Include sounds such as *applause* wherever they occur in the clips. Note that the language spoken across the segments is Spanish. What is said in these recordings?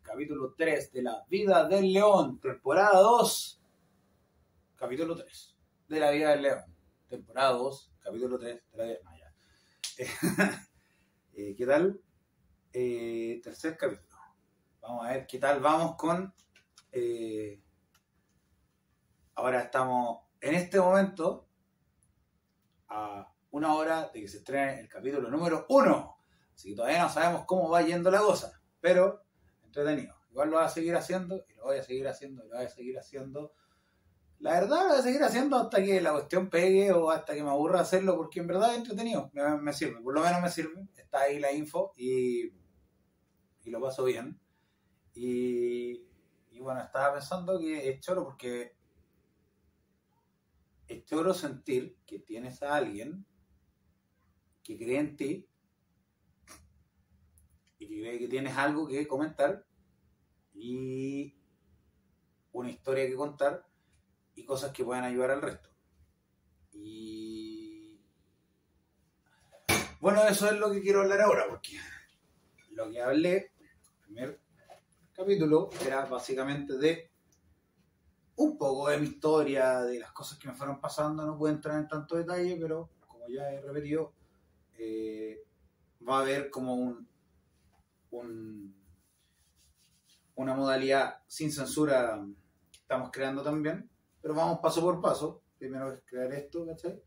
Capítulo 3 de La Vida del León, temporada 2, capítulo 3 de La Vida del León, temporada 2, capítulo 3 de La Vida del León. *laughs* Eh, ¿Qué tal? Eh, tercer capítulo. Vamos a ver qué tal vamos con... eh, ahora estamos en este momento a una hora de que se estrene el capítulo número 1. Así que todavía no sabemos cómo va yendo la cosa, pero entretenido. Igual lo voy a seguir haciendo, y lo voy a seguir haciendo, y lo voy a seguir haciendo. La verdad lo voy a seguir haciendo hasta que la cuestión pegue o hasta que me aburra hacerlo, porque en verdad es entretenido, me, me sirve, por lo menos me sirve. Está ahí la info y, y lo paso bien. Y, y bueno, estaba pensando que es choro porque es choro sentir que tienes a alguien que cree en ti que tienes algo que comentar y una historia que contar y cosas que puedan ayudar al resto. Y bueno, eso es lo que quiero hablar ahora, porque lo que hablé el primer capítulo era básicamente de un poco de mi historia, de las cosas que me fueron pasando, no puedo entrar en tanto detalle, pero como ya he repetido, eh, va a haber como un, un- una modalidad sin censura estamos creando también, pero vamos paso por paso. Primero es crear esto, ¿cachai?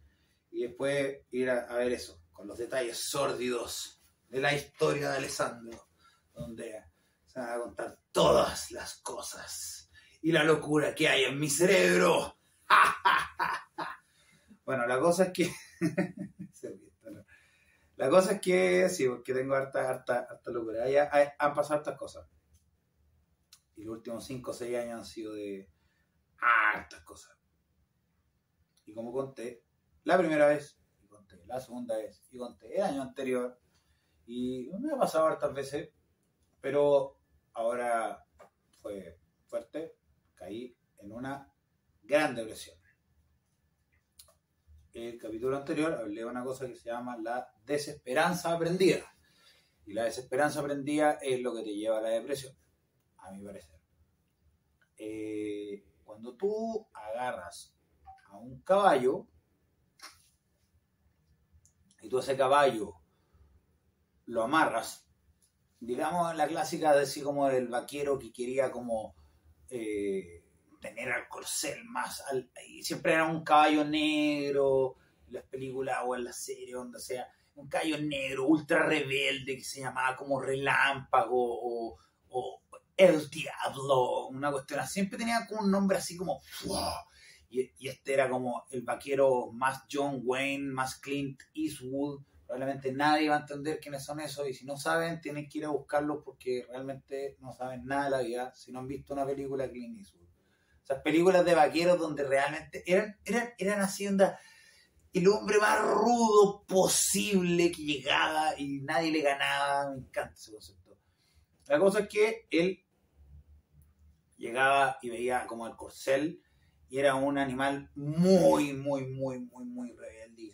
Y después ir a, a ver eso, con los detalles sórdidos de la historia de Alessandro, donde se van a contar todas las cosas y la locura que hay en mi cerebro. *laughs* bueno, la cosa es que... *laughs* La cosa es que sí, porque tengo harta, harta, harta locura. Han pasado hartas cosas. Y los últimos 5 o 6 años han sido de hartas cosas. Y como conté la primera vez, y conté la segunda vez, y conté el año anterior, y me ha pasado hartas veces, pero ahora fue fuerte, caí en una gran depresión. El capítulo anterior hablé de una cosa que se llama la desesperanza aprendida. Y la desesperanza aprendida es lo que te lleva a la depresión, a mi parecer. Eh, cuando tú agarras a un caballo y tú ese caballo lo amarras, digamos la clásica de así como del vaquero que quería como eh, tener al corcel más al- siempre era un caballo negro las películas o en las series donde sea un caballo negro ultra rebelde que se llamaba como relámpago o, el diablo una cuestión siempre tenía como un nombre así como y, y este era como el vaquero más John Wayne más Clint Eastwood. Probablemente nadie va a entender quiénes son esos y si no saben tienen que ir a buscarlos porque realmente no saben nada de la vida. Si no han visto una película de Clint Eastwood. Esas películas de vaqueros donde realmente eran, eran, eran el hombre más rudo posible que llegaba y nadie le ganaba, me encanta ese concepto. La cosa es que él llegaba y veía como el corcel y era un animal muy, muy, muy, muy, muy rebelde.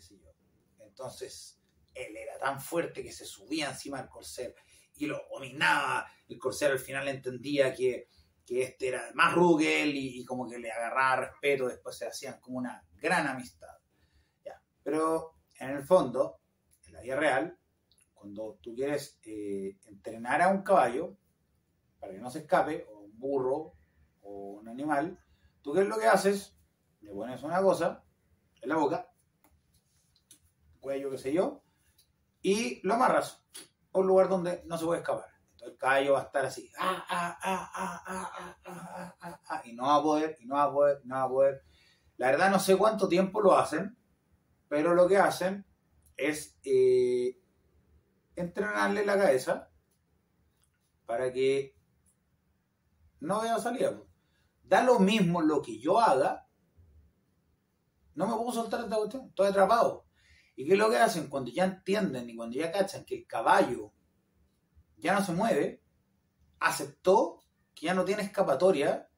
Entonces, él era tan fuerte que se subía encima del corcel y lo dominaba. El corcel al final entendía que, que este era más y, y como que le agarraba respeto, después se hacían como una gran amistad. Ya. Pero en el fondo, en la vida real, cuando tú quieres eh, entrenar a un caballo para que no se escape, o un burro, o un animal, tú qué es lo que haces? Le pones una cosa en la boca, cuello, qué sé yo, y lo amarras a un lugar donde no se puede escapar. El caballo va a estar así, ah, ah, ah, ah, ah, ah, ah, ah, ah, y no va a poder, y no va a poder, no va a poder. La verdad no sé cuánto tiempo lo hacen, pero lo que hacen es eh, entrenarle la cabeza para que no vea salida. pues. Da lo mismo lo que yo haga, no me puedo soltar esta cuestión, estoy atrapado. ¿Y qué es lo que hacen? Cuando ya entienden y cuando ya cachan que el caballo ya no se mueve, aceptó que ya no tiene escapatoria,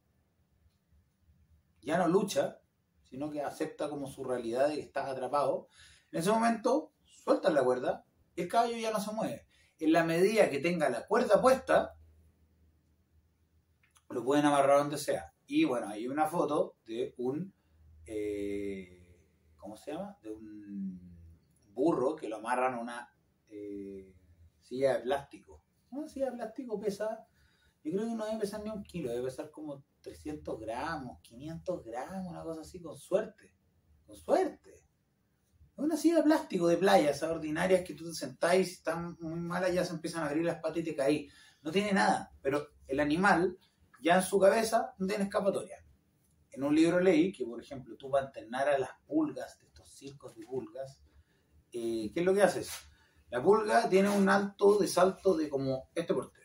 ya no lucha, sino que acepta como su realidad de que estás atrapado. En ese momento, sueltas la cuerda, el caballo ya no se mueve. En la medida que tenga la cuerda puesta, lo pueden amarrar donde sea. Y bueno, hay una foto de un, eh, ¿cómo se llama? De un burro que lo amarran a una eh, silla de plástico. Una silla de plástico pesa, yo creo que no debe pesar ni un kilo, debe pesar como 300 gramos, 500 gramos, una cosa así, con suerte. Con suerte. Una silla de plástico de playa, esas ordinarias que tú te sentás y están muy malas ya se empiezan a abrir las patas y te caí. No tiene nada, pero el animal ya en su cabeza no tiene escapatoria. En un libro leí que, por ejemplo, tú para entrenar a las pulgas de estos circos de pulgas, eh, ¿qué es lo que haces? La pulga tiene un alto de salto de como este porte.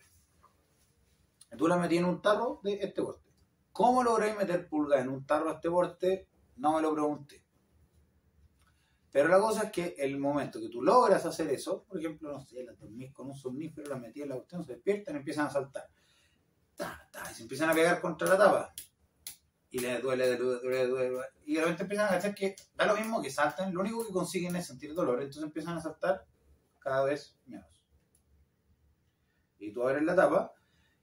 Tú la metí en un tarro de este porte. ¿Cómo logré meter pulga en un tarro de este porte? No me lo pregunté. Pero la cosa es que el momento que tú logras hacer eso, por ejemplo, no sé, la dormís con un somnífero, la metí en la cuestión, se despiertan y empiezan a saltar. y se empiezan a pegar contra la tapa. Y les duele, duele, duele, duele. Y de repente empiezan a hacer que da lo mismo que saltan, lo único que consiguen es sentir dolor. Entonces empiezan a saltar cada vez menos. Y tú abres la tapa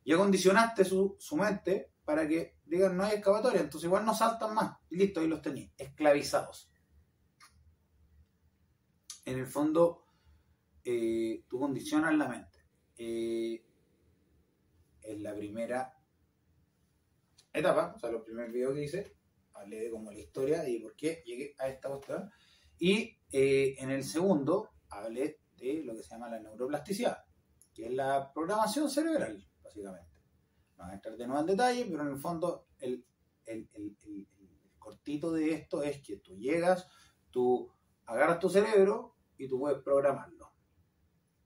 y acondicionaste su, su mente para que digan no hay excavatoria, entonces igual no saltan más. Y listo, ahí los tenéis, esclavizados en el fondo eh, tú condicionas la mente. Eh, en la primera etapa, o sea, los primeros videos que hice, hablé de como la historia y por qué llegué a esta cuestión. Y eh, en el segundo hablé de lo que se llama la neuroplasticidad, que es la programación cerebral, básicamente. No voy a entrar de nuevo en detalle, pero en el fondo el, el, el, el cortito de esto es que tú llegas, tú agarras tu cerebro y tú puedes programarlo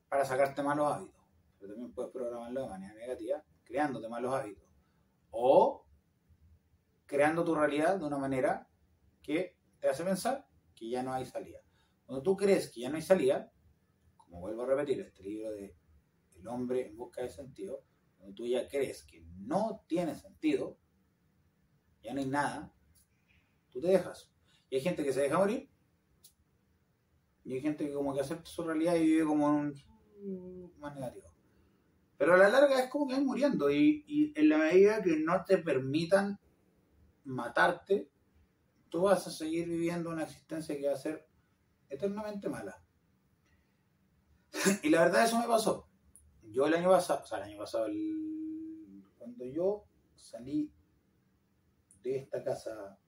para sacarte malos hábitos. Pero también puedes programarlo de manera negativa, creándote malos hábitos. O creando tu realidad de una manera que te hace pensar que ya no hay salida. Cuando tú crees que ya no hay salida, como vuelvo a repetir, este libro de El hombre en busca de sentido, cuando tú ya crees que no tiene sentido, ya no hay nada, tú te dejas. Y hay gente que se deja morir y hay gente que como que acepta su realidad y vive como en un más negativo. Pero a la larga es como que van muriendo y, en la medida que no te permitan matarte, tú vas a seguir viviendo una existencia que va a ser eternamente mala. Y la verdad eso me pasó. Yo el año pasado, o sea, el año pasado, cuando yo salí de esta casa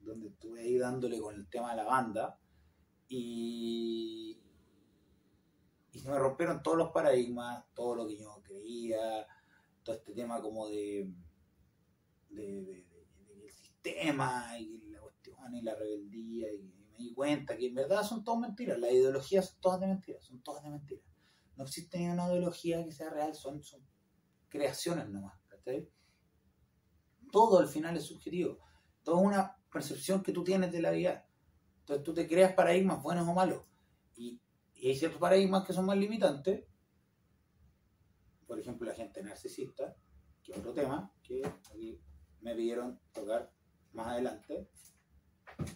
donde estuve ahí dándole con el tema de la banda, y, y se me rompieron todos los paradigmas, todo lo que yo creía, todo este tema como de, del sistema y la cuestión y la rebeldía y me di cuenta que en verdad son todas mentiras, las ideologías son todas de mentiras, son todas de mentiras. No existe ni una ideología que sea real, son, son creaciones nomás. Todo al final es subjetivo, todo es una percepción que tú tienes de la vida. Entonces tú te creas paradigmas buenos o malos. Y, hay ciertos paradigmas que son más limitantes. Por ejemplo, la gente narcisista, que es otro tema que aquí me pidieron tocar más adelante,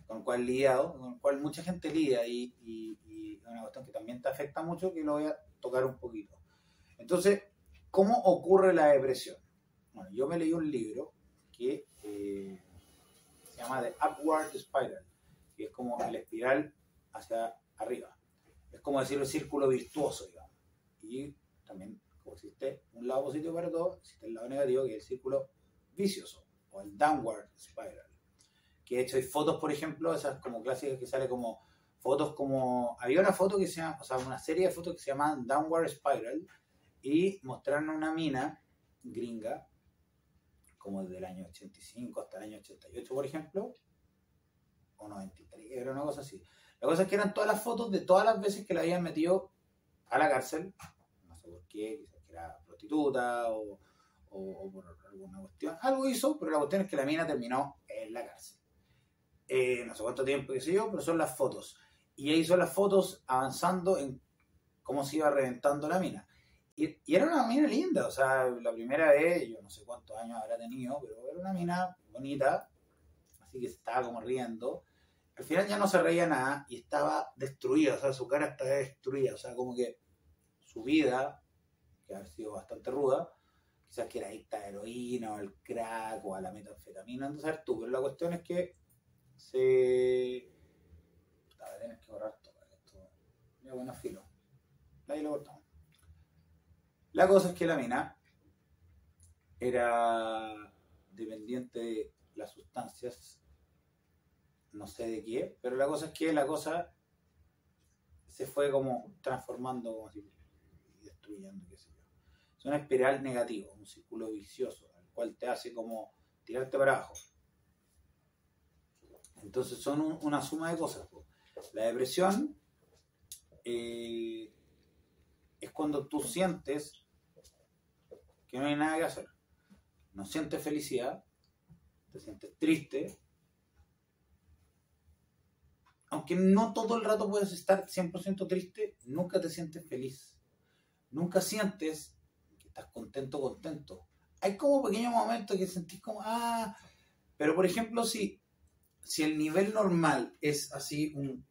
con cual lidiado, con cual mucha gente lidia y, y, es una cuestión que también te afecta mucho que lo voy a tocar un poquito. Entonces, ¿cómo ocurre la depresión? Bueno, yo me leí un libro que eh, se llama The Upward Spiral es como el espiral hacia arriba. Es como decir el círculo virtuoso, digamos. Y también, como existe un lado positivo para todo, existe el lado negativo, que es el círculo vicioso, o el downward spiral. Que de hecho hay fotos, por ejemplo, esas como clásicas que sale como fotos como... Había una foto que se llama, o sea, una serie de fotos que se llaman Downward Spiral, y mostraron una mina gringa, como desde el año 85 hasta el año 88, por ejemplo, o 93, era una cosa así. La cosa es que eran todas las fotos de todas las veces que la habían metido a la cárcel, no sé por qué, quizás que era prostituta o, por alguna cuestión, algo hizo, pero la cuestión es que la mina terminó en la cárcel. Eh, no sé cuánto tiempo, qué sé yo, pero son las fotos. Y ahí son las fotos avanzando en cómo se iba reventando la mina. Y, y, era una mina linda, o sea, la primera vez, yo no sé cuántos años habrá tenido, pero era una mina bonita, así que estaba como riendo. Al final ya no se reía nada y estaba destruida, o sea, su cara estaba destruida, o sea, como que su vida, que ha sido bastante ruda, quizás que era adicta a heroína o al crack o a la metanfetamina, no sabes tú, pero la cuestión es que se... A ver, tienes que borrar todo esto. Ya bueno, filo. Ahí lo cortamos. La cosa es que la mina era dependiente de las sustancias, no sé de qué, pero la cosa es que la cosa se fue como transformando, como así, destruyendo, qué sé yo. Es una espiral negativa, un círculo vicioso, el cual te hace como tirarte para abajo. Entonces son una suma de cosas. La depresión eh, es cuando tú sientes que no hay nada que hacer. No sientes felicidad, te sientes triste, aunque no todo el rato puedes estar 100% triste, nunca te sientes feliz. Nunca sientes que estás contento, contento. Hay como pequeños momentos que sentís como, ah, pero por ejemplo, si, si el nivel normal es así un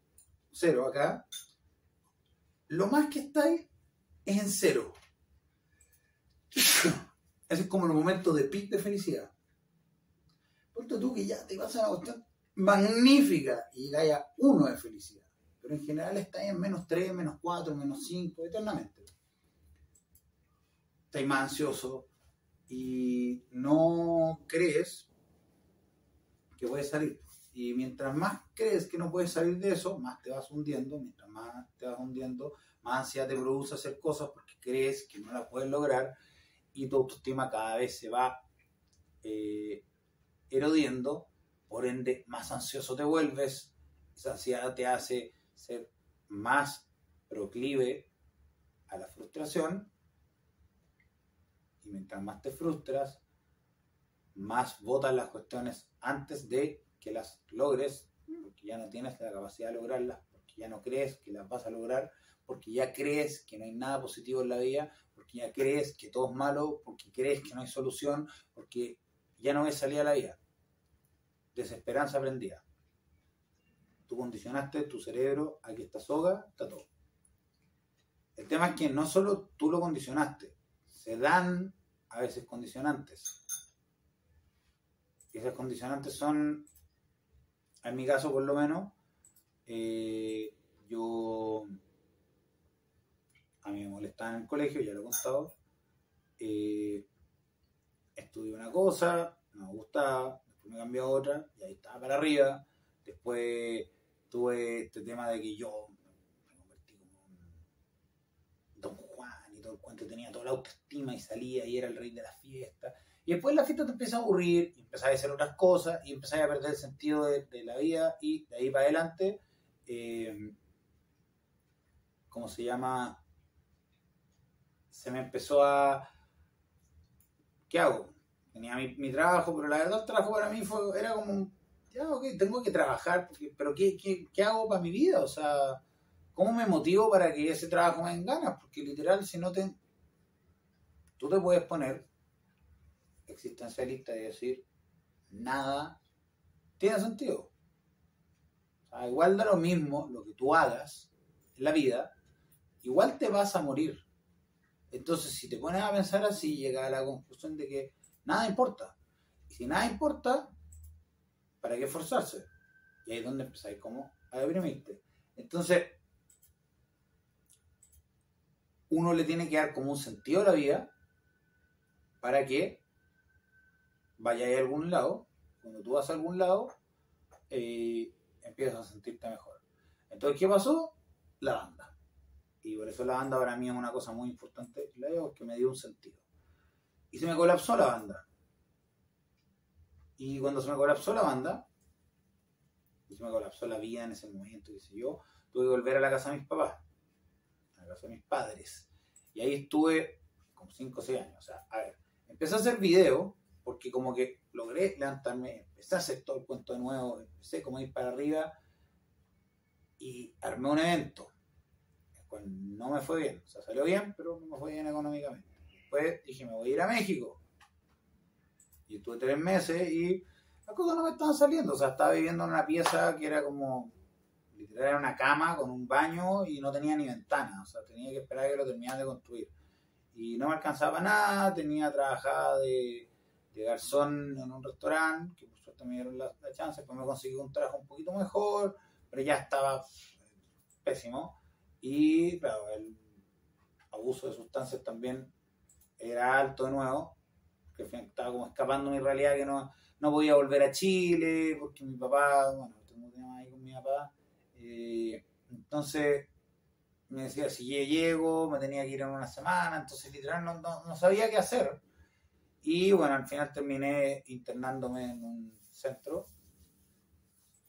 cero acá, lo más que está ahí es en cero. *coughs* Ese es como el momento de pic de felicidad. Ponte tú que ya te vas a una cuestión magnífica y haya uno de felicidad. Pero en general está en menos 3, menos 4, menos 5, eternamente. Estás más ansioso y no crees que puedes salir. Y mientras más crees que no puedes salir de eso, más te vas hundiendo. Mientras más te vas hundiendo, más ansiedad te produce hacer cosas porque crees que no la puedes lograr y tu autoestima cada vez se va eh, erodiendo por ende más ansioso te vuelves, esa ansiedad te hace ser más proclive a la frustración y mientras más te frustras, más botas las cuestiones antes de que las logres, porque ya no tienes la capacidad de lograrlas, porque ya no crees que las vas a lograr, porque ya crees que no hay nada positivo en la vida, porque ya crees que todo es malo, porque crees que no hay solución, porque ya no ves salida a la vida desesperanza prendida. Tú condicionaste tu cerebro a que esta soga está todo. El tema es que no solo tú lo condicionaste, se dan a veces condicionantes. Y esas condicionantes son, en mi caso por lo menos, eh, yo a mí me molestaba en el colegio, ya lo he contado. Eh, estudié una cosa, no me gustaba, me cambié a otra y ahí estaba para arriba. Después tuve este tema de que yo me convertí como un Don Juan y todo el cuento, tenía toda la autoestima y salía y era el rey de la fiesta. Y después la fiesta te empieza a aburrir, y empezás a hacer otras cosas y empezás a perder el sentido de, la vida y de ahí para adelante, eh, ¿cómo se llama? Se me empezó a... ¿Qué hago? tenía mi, trabajo, pero la verdad el trabajo para mí fue, era como, ya, ok, tengo que trabajar, pero ¿qué, qué, hago para mi vida? O sea, ¿cómo me motivo para que ese trabajo me den ganas? Porque literal, si no te... Tú te puedes poner existencialista y decir, nada tiene sentido. Igual da lo mismo lo que tú hagas en la vida, igual te vas a morir. Entonces, si te pones a pensar así, llega a la conclusión de que Nada importa. Y si nada importa, ¿para qué esforzarse? Y ahí es donde empezáis como a deprimirte. Entonces, uno le tiene que dar como un sentido a la vida para que vaya a algún lado. Cuando tú vas a algún lado, eh, empiezas a sentirte mejor. Entonces, ¿qué pasó? La banda. Y por eso la banda para mí es una cosa muy importante, la digo, que me dio un sentido. Y se me colapsó la banda. Y cuando se me colapsó la banda, y se me colapsó la vida en ese momento, sé yo, tuve que volver a la casa de mis papás, a la casa de mis padres. Y ahí estuve como 5 o 6 años. O sea, a ver, empecé a hacer video, porque como que logré levantarme, empecé a hacer todo el cuento de nuevo, empecé como a ir para arriba y armé un evento. Pues no me fue bien, o sea, salió bien, pero no me fue bien económicamente. Después dije, me voy a ir a México. Y estuve tres meses y las cosas no me estaban saliendo. O sea, estaba viviendo en una pieza que era como, literal, era una cama con un baño y no tenía ni ventana. O sea, tenía que esperar a que lo terminaran de construir. y no me alcanzaba nada, tenía trabajada de, de garzón en un restaurante, que por suerte me dieron la, la chance, después me conseguí un trabajo un poquito mejor, pero ya estaba pésimo. Y claro, el abuso de sustancias también era alto de nuevo, que estaba como escapando mi realidad, que no, no podía volver a Chile, porque mi papá, bueno, tengo un tema ahí con mi papá, eh, entonces me decía, si llego, me tenía que ir en una semana, entonces literal no, no, no sabía qué hacer. Y bueno, al final terminé internándome en un centro,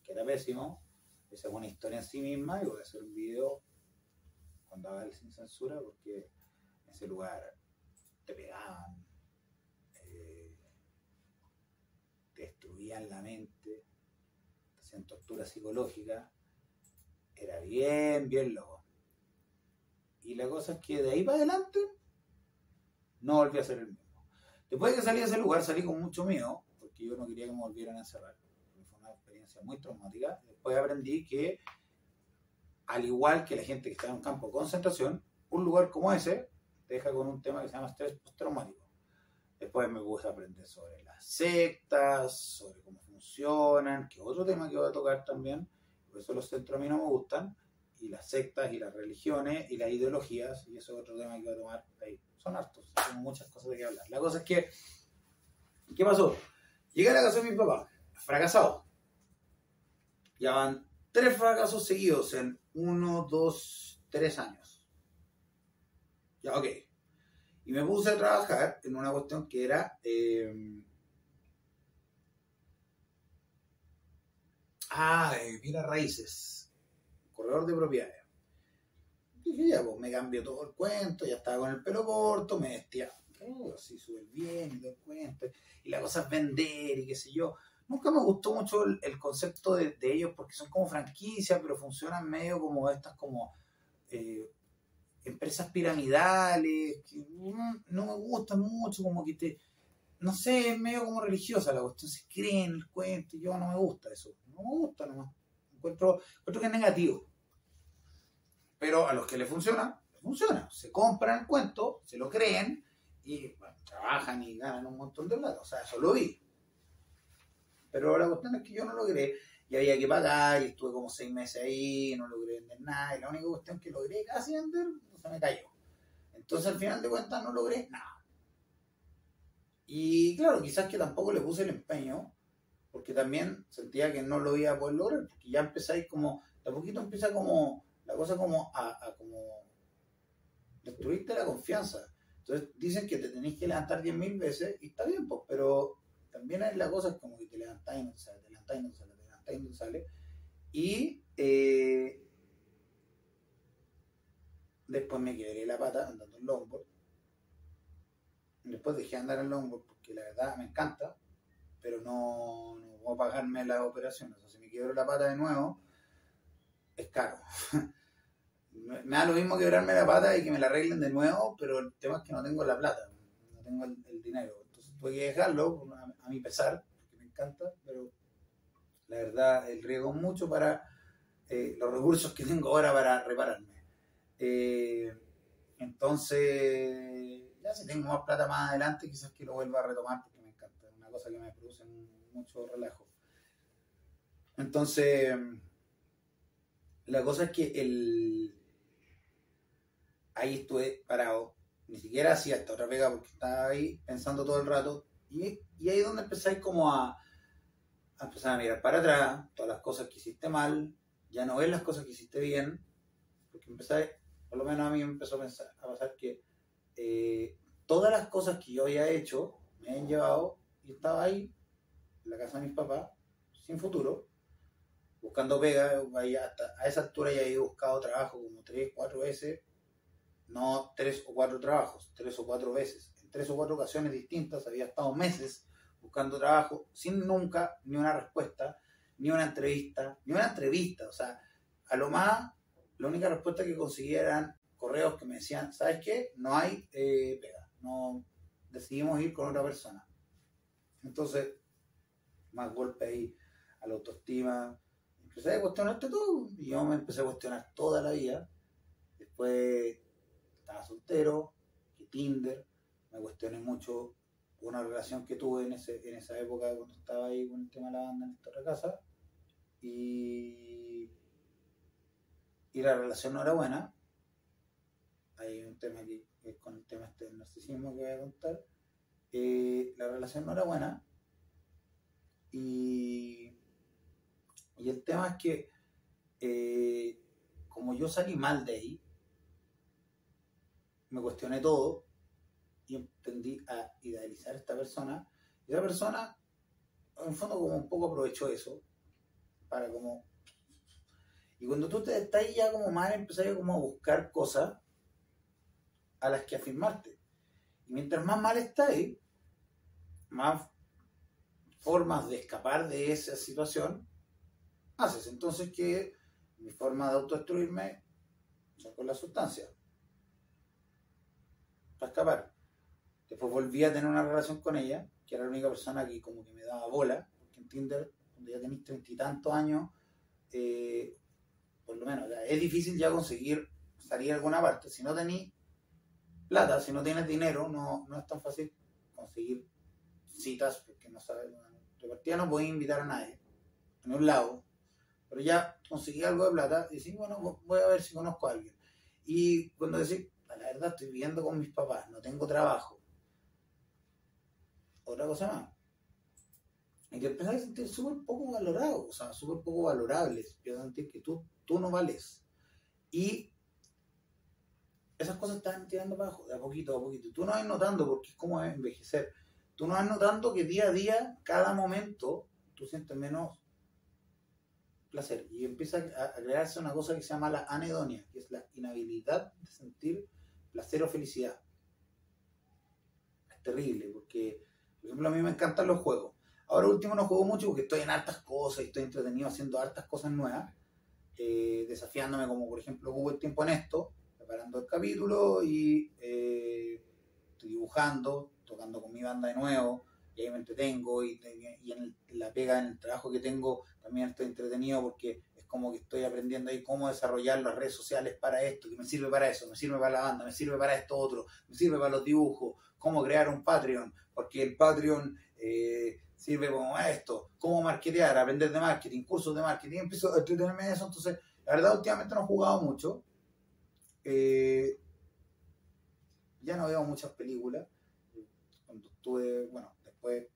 que era pésimo, esa es una historia en sí misma, y voy a hacer un video cuando haga el sin censura, porque en ese lugar te pegaban, eh, te destruían la mente, te hacían tortura psicológica, era bien, bien loco. Y la cosa es que de ahí para adelante no volví a ser el mismo. Después de que salí de ese lugar, salí con mucho miedo, porque yo no quería que me volvieran a encerrar. Fue una experiencia muy traumática. Después aprendí que, al igual que la gente que está en un campo de concentración, un lugar como ese deja con un tema que se llama estrés postraumático. Después me puse a aprender sobre las sectas, sobre cómo funcionan, que otro tema que voy a tocar también, por eso los centros a mí no me gustan, y las sectas y las religiones y las ideologías, y eso es otro tema que voy a tomar ahí. Son hartos, tengo muchas cosas de que hablar. La cosa es que, ¿qué pasó? Llegué a la casa de mi papá, fracasado. Ya van tres fracasos seguidos en uno, dos, tres años. Ya, ok. Y me puse a trabajar en una cuestión que era... Ah, mira raíces. Corredor de propiedades. Dije, ya, pues me cambió todo el cuento, ya estaba con el pelo corto, me vestía así súper bien y el cuento. Y la cosa es vender y qué sé yo. Nunca me gustó mucho el, concepto de, de, ellos porque son como franquicias, pero funcionan medio como estas como eh, empresas piramidales, que no me gustan mucho, como que te, no sé, es medio como religiosa la cuestión, se creen el cuento, y yo no me gusta eso, no me gusta nomás, encuentro, encuentro que es negativo. Pero a los que le funciona, les funciona, se compran el cuento, se lo creen, y trabajan y ganan un montón de plata, o sea, eso lo vi. Pero la cuestión es que yo no logré, y había que pagar, y estuve como seis meses ahí, no logré vender nada, y la única cuestión que logré casi vender, se me cayó. Entonces al final de cuentas no logré nada. Y claro, quizás que tampoco le puse el empeño, porque también sentía que no lo iba a poder lograr, porque ya empezáis como, de a poquito empieza como, la cosa como a, a como destruirte la confianza. Entonces dicen que te tenéis que levantar 10.000 veces y está bien, pues, pero también hay la cosa como que te levantáis y no sale, te levantáis y no sale, te levantáis y no sale. Y eh, después me quebré la pata andando en longboard. Después dejé de andar en longboard porque la verdad me encanta, pero no, no puedo pagarme las operaciones. O si me quiebro la pata de nuevo, es caro. *laughs* me da lo mismo quebrarme la pata y que me la arreglen de nuevo, pero el tema es que no tengo la plata, no tengo el, dinero. Entonces tuve que dejarlo a, a, mi pesar, porque me encanta, pero la verdad el riesgo es mucho para eh, los recursos que tengo ahora para repararme. Eh, entonces, ya si tengo más plata más adelante, quizás que lo vuelva a retomar porque me encanta, es una cosa que me produce mucho relajo. Entonces, la cosa es que el, ahí estuve parado, ni siquiera hacía esta otra pega porque estaba ahí pensando todo el rato. Y, y ahí es donde empezáis como a, a, empezar a mirar para atrás, todas las cosas que hiciste mal, ya no ves las cosas que hiciste bien, porque empezáis, por lo menos a mí me empezó a, pensar, a pasar que eh, todas las cosas que yo había hecho me han llevado y estaba ahí, en la casa de mis papás, sin futuro, buscando pega, hasta a esa altura ya he buscado trabajo como tres, cuatro veces, no tres o cuatro trabajos, tres o cuatro veces, en tres o cuatro ocasiones distintas, había estado meses buscando trabajo sin nunca ni una respuesta, ni una entrevista, ni una entrevista, o sea, a lo más, la única respuesta que conseguía eran correos que me decían, ¿sabes qué? No hay eh, pega, no decidimos ir con otra persona. Entonces, más golpe ahí a la autoestima, empecé a cuestionarte todo, y yo me empecé a cuestionar toda la vida, después estaba soltero, que Tinder, me cuestioné mucho una relación que tuve en, ese, en esa época cuando estaba ahí con el tema de la banda en esta casa. Y, y la relación no era buena. Hay un tema aquí, con el tema este del narcisismo que voy a contar. Eh, la relación no era buena. Y, y el tema es que, eh, como yo salí mal de ahí, me cuestioné todo y tendí a idealizar a esta persona. Y esa persona, en el fondo, como un poco aprovechó eso para como... Y cuando tú te estás ya como mal, empezás como a buscar cosas a las que afirmarte. Y mientras más mal ahí más formas de escapar de esa situación haces. Entonces que mi forma de autodestruirme son con la sustancia. Para escapar. Después volví a tener una relación con ella, que era la única persona que como que me daba bola, porque en Tinder, cuando ya tenéis treinta y tantos años, eh, por lo menos, es difícil ya conseguir salir a alguna parte. Si no tenéis plata, si no tienes dinero, no, no es tan fácil conseguir citas, porque no sabes, de partida no podéis invitar a nadie, en un lado, pero ya conseguí algo de plata y decís, bueno, voy a ver si conozco a alguien. Y cuando decís, la verdad estoy viviendo con mis papás, no tengo trabajo, otra cosa más. Y te empiezas a sentir súper poco valorado, o sea, súper poco valorable. A sentir que tú, tú no vales. Y esas cosas están tirando abajo, de a poquito a poquito. Tú no vas notando, porque es como envejecer. Tú no vas notando que día a día, cada momento, tú sientes menos placer. Y empieza a, crearse una cosa que se llama la anedonia, que es la inhabilidad de sentir placer o felicidad. Es terrible, porque por ejemplo, a mí me encantan los juegos. Ahora último no juego mucho porque estoy en hartas cosas y estoy entretenido haciendo hartas cosas nuevas, eh, desafiándome como por ejemplo hubo el tiempo en esto, preparando el capítulo y eh, estoy dibujando, tocando con mi banda de nuevo, y ahí me entretengo y, y en, la pega, en el trabajo que tengo, también estoy entretenido porque es como que estoy aprendiendo ahí cómo desarrollar las redes sociales para esto, que me sirve para eso, me sirve para la banda, me sirve para esto otro, me sirve para los dibujos, cómo crear un Patreon, porque el Patreon eh, sirve como esto, cómo marketear, aprender de marketing, cursos de marketing, empiezo a entretenerme en eso, entonces, la verdad, últimamente no he jugado mucho, eh, ya no veo muchas películas, cuando estuve, bueno, después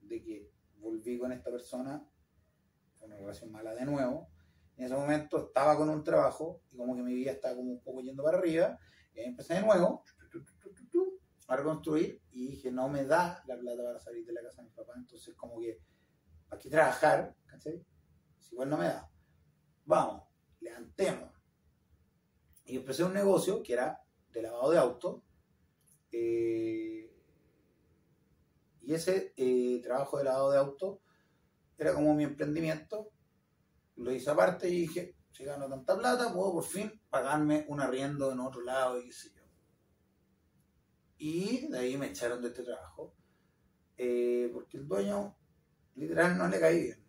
de que volví con esta persona, fue una relación mala de nuevo, en ese momento estaba con un trabajo y como que mi vida estaba como un poco yendo para arriba, y empecé de nuevo, a reconstruir y dije, no me da la plata para salir de la casa de mi papá, entonces como que, ¿para qué trabajar? ¿Cachai? Si igual no me da. Vamos, levantemos. Y empecé un negocio que era de lavado de auto. Eh, y ese eh, trabajo de lavado de auto era como mi emprendimiento. Lo hice aparte y dije, si gano tanta plata, puedo por fin pagarme un arriendo en otro lado y qué sé yo. Y de ahí me echaron de este trabajo. Eh, porque el dueño, literal, no le caí bien.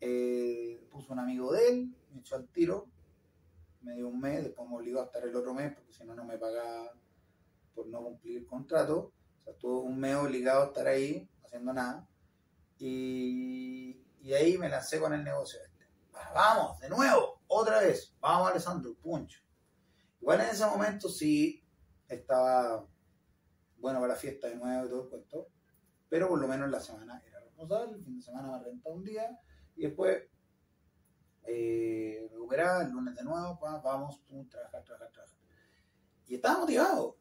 Eh, puso un amigo de él, me echó al tiro, me dio un mes, después me obligó a estar el otro mes, porque si no, no me pagaba por no cumplir el contrato. O un mes obligado a estar ahí, haciendo nada. Y, y ahí me lancé con el negocio este. Vamos, de nuevo, otra vez. Vamos, Alessandro, puncho. Igual en ese momento sí estaba bueno para la fiesta de nuevo y todo el cuento, pero por lo menos la semana era responsable, el fin de semana me rentaba un día y después eh, recuperaba el lunes de nuevo, vamos, pum, trabajar, trabajar, trabajar. Y estaba motivado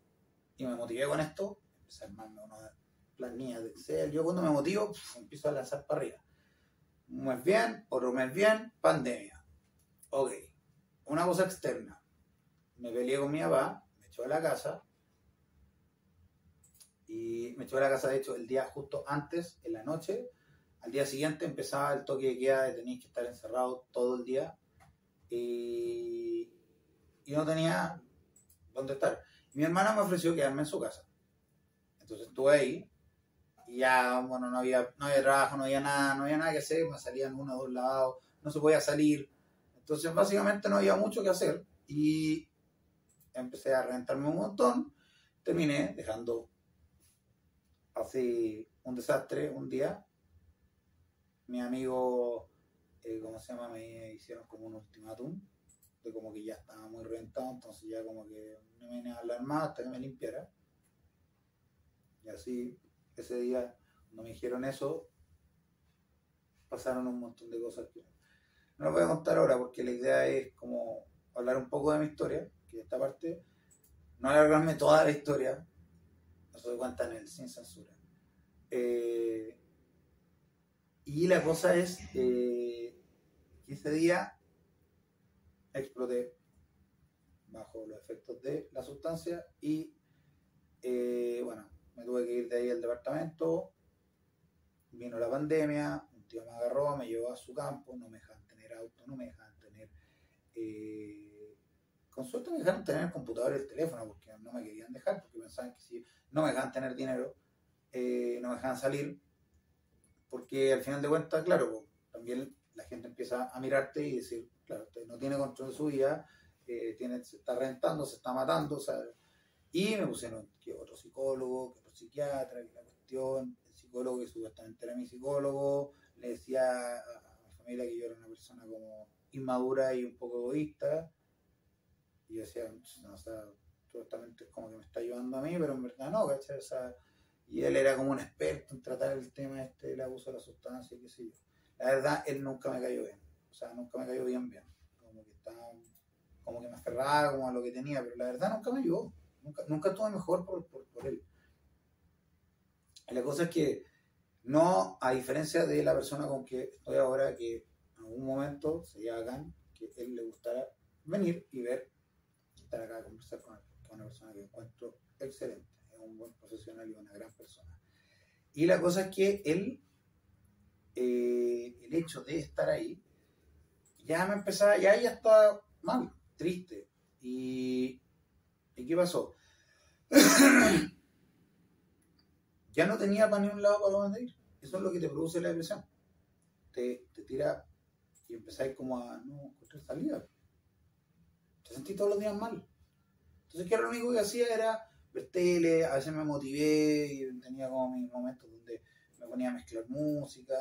y me motivé con esto, empecé a armarme una planilla de Excel, yo cuando me motivo empiezo a lanzar para arriba. Un mes bien, otro mes bien, pandemia. Ok, una cosa externa. Me peleé con mi papá, echó a la casa. Y me echó a la casa, de hecho, el día justo antes, en la noche. Al día siguiente empezaba el toque de queda de tenéis que estar encerrado todo el día. Y, y no tenía dónde estar. mi hermana me ofreció quedarme en su casa. Entonces estuve ahí. Y ya, bueno, no había, no había trabajo, no había nada, no había nada que hacer. Me salían uno o dos lados, no se podía salir. Entonces, básicamente no había mucho que hacer. Y empecé a reventarme un montón, terminé dejando así un desastre un día. Mi amigo, eh, ¿cómo se llama? Me hicieron como un ultimátum de como que ya estaba muy reventado, entonces ya como que no me venía a hablar más hasta que me limpiara. Y así, ese día, cuando me dijeron eso, pasaron un montón de cosas no lo voy a contar ahora porque la idea es como hablar un poco de mi historia, que esta parte, no alargarme toda la historia, no se cuenta en el sin censura. Eh, y la cosa es eh, que ese día exploté bajo los efectos de la sustancia y eh, bueno, me tuve que ir de ahí al departamento, vino la pandemia, un tío me agarró, me llevó a su campo, no me dejaban tener auto, no me dejaban tener... Eh, con suerte me dejaron tener el computador y el teléfono porque no me querían dejar, porque pensaban que si no me dejaban tener dinero, eh, no me dejaban salir, porque al final de cuentas, claro, también la gente empieza a mirarte y decir, claro, usted no tiene control de su vida, eh, tiene, se está rentando, se está matando, sea, y me pusieron que otro psicólogo, que otro psiquiatra, que la cuestión, el psicólogo que supuestamente era mi psicólogo, le decía a mi familia que yo era una persona como inmadura y un poco egoísta, y yo decía, no, o sea, supuestamente es como que me está ayudando a mí, pero en verdad no, ¿cachai? O sea, y él era como un experto en tratar el tema este del abuso de la sustancia, qué sé yo. La verdad, él nunca me cayó bien, o sea, nunca me cayó bien bien, como que estaba, como que me aferraba como a lo que tenía, pero la verdad nunca me ayudó, nunca, nunca estuve mejor por, por, por él. La cosa es que no, a diferencia de la persona con que estoy ahora, que en algún momento sería acá, que él le gustara venir y ver, estar acá a conversar con es una persona que encuentro excelente, es un buen profesional y una gran persona. Y la cosa es que él, eh, el hecho de estar ahí, ya me empezaba, ya ya estaba mal, triste. Y, ¿y qué pasó? *coughs* ya no tenía para ni un lado para dónde ir. Eso es lo que te produce la depresión. Te, te tira y empezáis como a no encontrar salida. Te sentí todos los días mal. Entonces, que lo único que hacía era ver tele, a veces me motivé y tenía como mis momentos donde me ponía a mezclar música,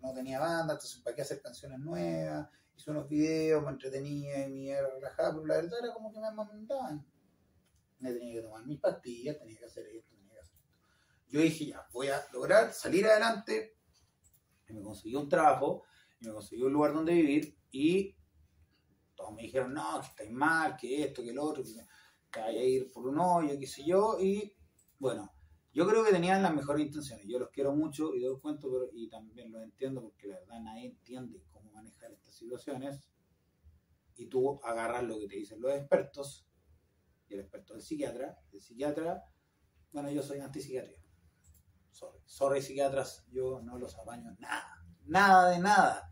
no tenía banda, entonces para qué hacer canciones nuevas, hice unos videos, me entretenía y me iba relajada, pero la verdad era como que me mandaban. Me tenía que tomar mis pastillas, tenía que hacer esto, tenía que hacer esto. Yo dije, ya, voy a lograr salir adelante, y me conseguí un trabajo, y me conseguí un lugar donde vivir, y todos me dijeron, no, que estáis mal, que esto, que el otro, que que vaya a ir por un hoyo, qué sé yo, y bueno, yo creo que tenían las mejores intenciones. Yo los quiero mucho y doy cuenta, pero, y también los entiendo porque la verdad nadie entiende cómo manejar estas situaciones. Y tú agarras lo que te dicen los expertos, y el experto el psiquiatra, el psiquiatra, bueno, yo soy antipsiquiatría. Sorry, sorry psiquiatras, yo no los apaño nada, nada de nada.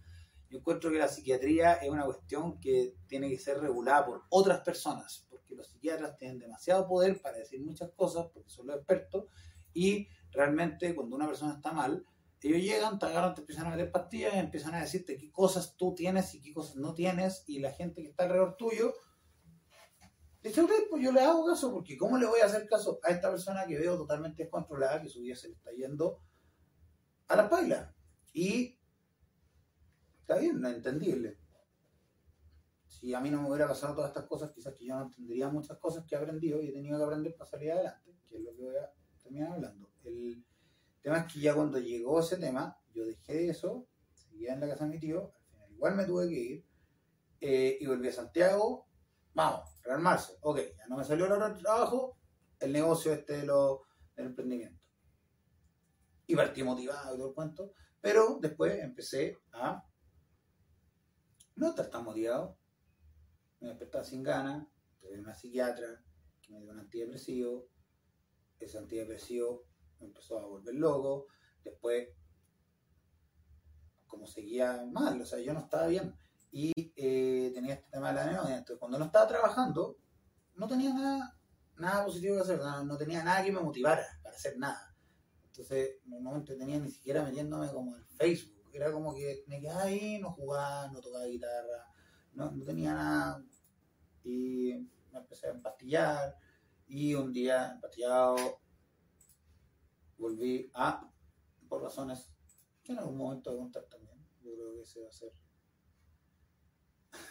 Yo encuentro que la psiquiatría es una cuestión que tiene que ser regulada por otras personas, porque los psiquiatras tienen demasiado poder para decir muchas cosas, porque son los expertos, y realmente cuando una persona está mal, ellos llegan, te agarran, te empiezan a meter pastillas y empiezan a decirte qué cosas tú tienes y qué cosas no tienes, y la gente que está alrededor tuyo dice, ok, pues yo le hago caso, porque ¿cómo le voy a hacer caso a esta persona que veo totalmente descontrolada, que su vida se le está yendo a la paila? Y está bien, no entendible. Si a mí no me hubiera pasado todas estas cosas, quizás que yo no entendería muchas cosas que he aprendido y he tenido que aprender para salir adelante, que es lo que voy a terminar hablando. El tema es que ya cuando llegó ese tema, yo dejé eso, seguía en la casa de mi tío, al final igual me tuve que ir, eh, y volví a Santiago, vamos, rearmarse. Ok, ya no me salió el trabajo, el negocio este de lo, del emprendimiento. Y partí motivado y todo el cuento, pero después empecé a no estar tan motivado. Me despertaba sin ganas, tuve una psiquiatra que me dio un antidepresivo, ese antidepresivo me empezó a volver loco, después como seguía mal, o sea, yo no estaba bien y eh, tenía este tema de la anemia, entonces cuando no estaba trabajando no tenía nada, nada positivo que hacer, no, no tenía nada que me motivara para hacer nada. Entonces no entretenía ni siquiera metiéndome como en Facebook, era como que me quedaba ahí, no jugaba, no tocaba guitarra, no, no tenía nada. Y me empecé a empastillar y un día empastillado volví a, por razones que en algún momento de contar también, yo creo que ese va a ser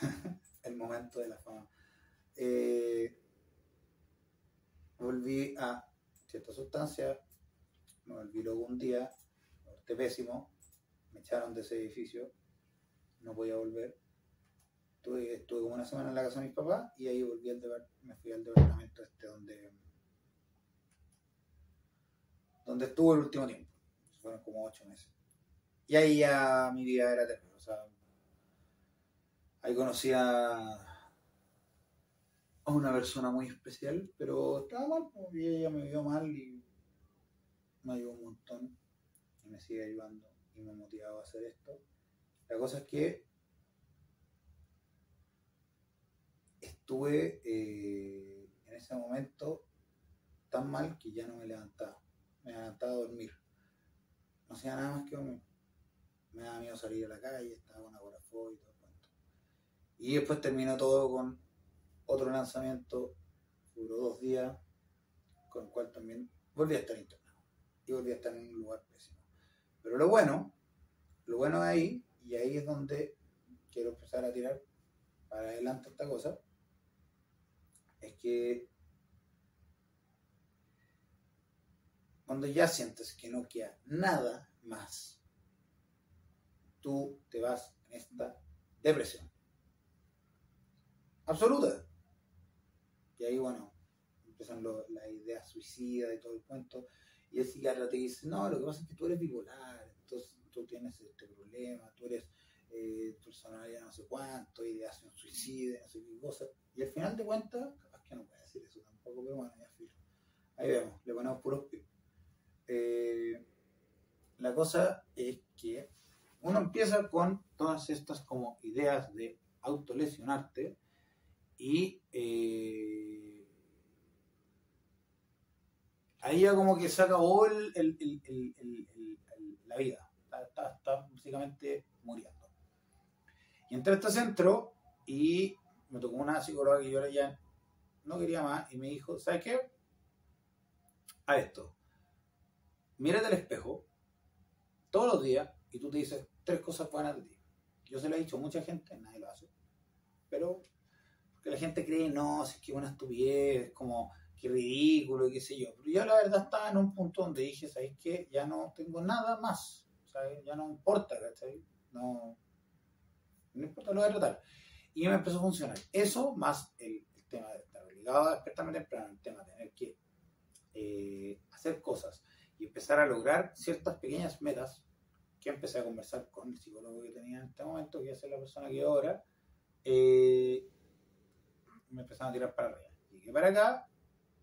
*laughs* el momento de la fama. Eh, volví a cierta sustancia, me volví luego un día, este pésimo, me echaron de ese edificio, no podía volver. Estuve, estuve como una semana en la casa de mis papás y ahí volví al me fui al departamento este donde donde estuvo el último tiempo. Fueron como ocho meses. Y ahí ya mi vida era terrible. Ahí conocí a, una persona muy especial, pero estaba mal, y ella me vio mal y me ayudó un montón y me sigue ayudando y me motivaba a hacer esto. La cosa es que estuve eh, en ese momento tan mal que ya no me levantaba. Me levantaba a dormir. No hacía nada más que dormir. Me daba miedo salir a la calle, estaba con agorafobia y todo Y después terminó todo con otro lanzamiento, duró dos días, con el cual también volví a estar internado. Y volví a estar en un lugar pésimo. Pero lo bueno, lo bueno de ahí, y ahí es donde quiero empezar a tirar para adelante esta cosa, es que cuando ya sientes que no queda nada más, tú te vas en esta depresión. Absoluta. Y ahí, bueno, empiezan las ideas suicidas y todo el cuento. Y el psiquiatra te dice, no, lo que pasa es que tú eres bipolar, entonces tú tienes este problema, tú eres eh, personalidad no sé cuánto, ideación suicida, no sé qué cosa. Y al final de cuentas, capaz que no puede decir eso tampoco, pero bueno, ya filo. Ahí vemos, le ponemos puros eh, la cosa es que uno empieza con todas estas como ideas de autolesionarte y eh, ahí ya como que se acabó el, la vida, está, básicamente muriendo. Y entré a este centro y me tocó una psicóloga que yo ya no quería más y me dijo, ¿sabes qué? A esto, mírate al espejo todos los días y tú te dices tres cosas buenas de ti. Yo se lo he dicho a mucha gente, nadie lo hace. Pero porque la gente cree, no, es que una estupidez, como que ridículo qué sé yo. Pero yo la verdad estaba en un punto donde dije, ¿sabes qué? Ya no tengo nada más. ¿sabes? Ya no importa, ¿cachai? No, no importa, lo voy a tratar. Y me empezó a funcionar. Eso más el, tema de estar obligado a despertarme temprano, el tema de tener que eh, hacer cosas y empezar a lograr ciertas pequeñas metas que empecé a conversar con el psicólogo que tenía en este momento, que es la persona que ahora, eh, me empezaron a tirar para arriba. Llegué para acá,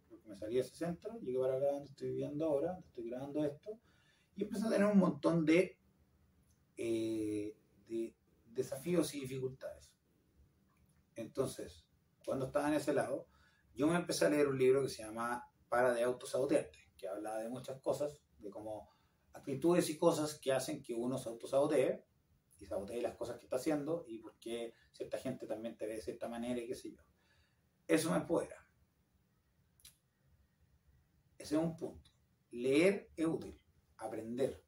porque me salí de ese centro, llegué para acá donde estoy viviendo ahora, donde estoy grabando esto, y empecé a tener un montón de, eh, de desafíos y dificultades. Entonces, cuando estaba en ese lado, yo me empecé a leer un libro que se llama Para de autosabotearte, que habla de muchas cosas, de cómo actitudes y cosas que hacen que uno se autosabotee y sabotee las cosas que está haciendo y por qué cierta gente también te ve de cierta manera y qué sé yo. Eso me empodera. Ese es un punto. Leer es útil, aprender.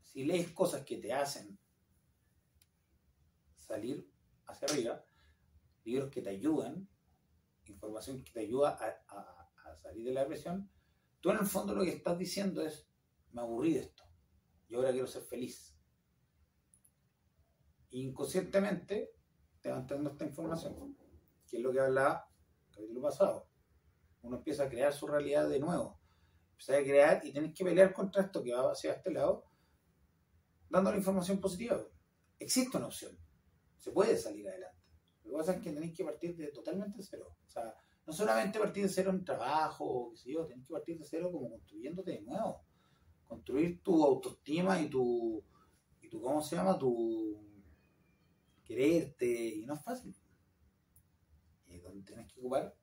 Si lees cosas que te hacen salir hacia arriba, libros que te ayudan, información que te ayuda a, salir de la depresión, tú en el fondo lo que estás diciendo es, me aburrí de esto, yo ahora quiero ser feliz. inconscientemente te van dando esta información, que es lo que hablaba el capítulo pasado. Uno empieza a crear su realidad de nuevo. Empieza a crear y tienes que pelear contra esto que va hacia este lado, dando la información positiva. Existe una opción se puede salir adelante. Lo que pasa es que tenéis que partir de totalmente cero. O sea, no solamente partir de cero en trabajo, qué sé yo, tenés que partir de cero como construyéndote de nuevo. Construir tu autoestima y tu, y tu ¿cómo se llama? Tu quererte, y no es fácil. Tienes que ocupar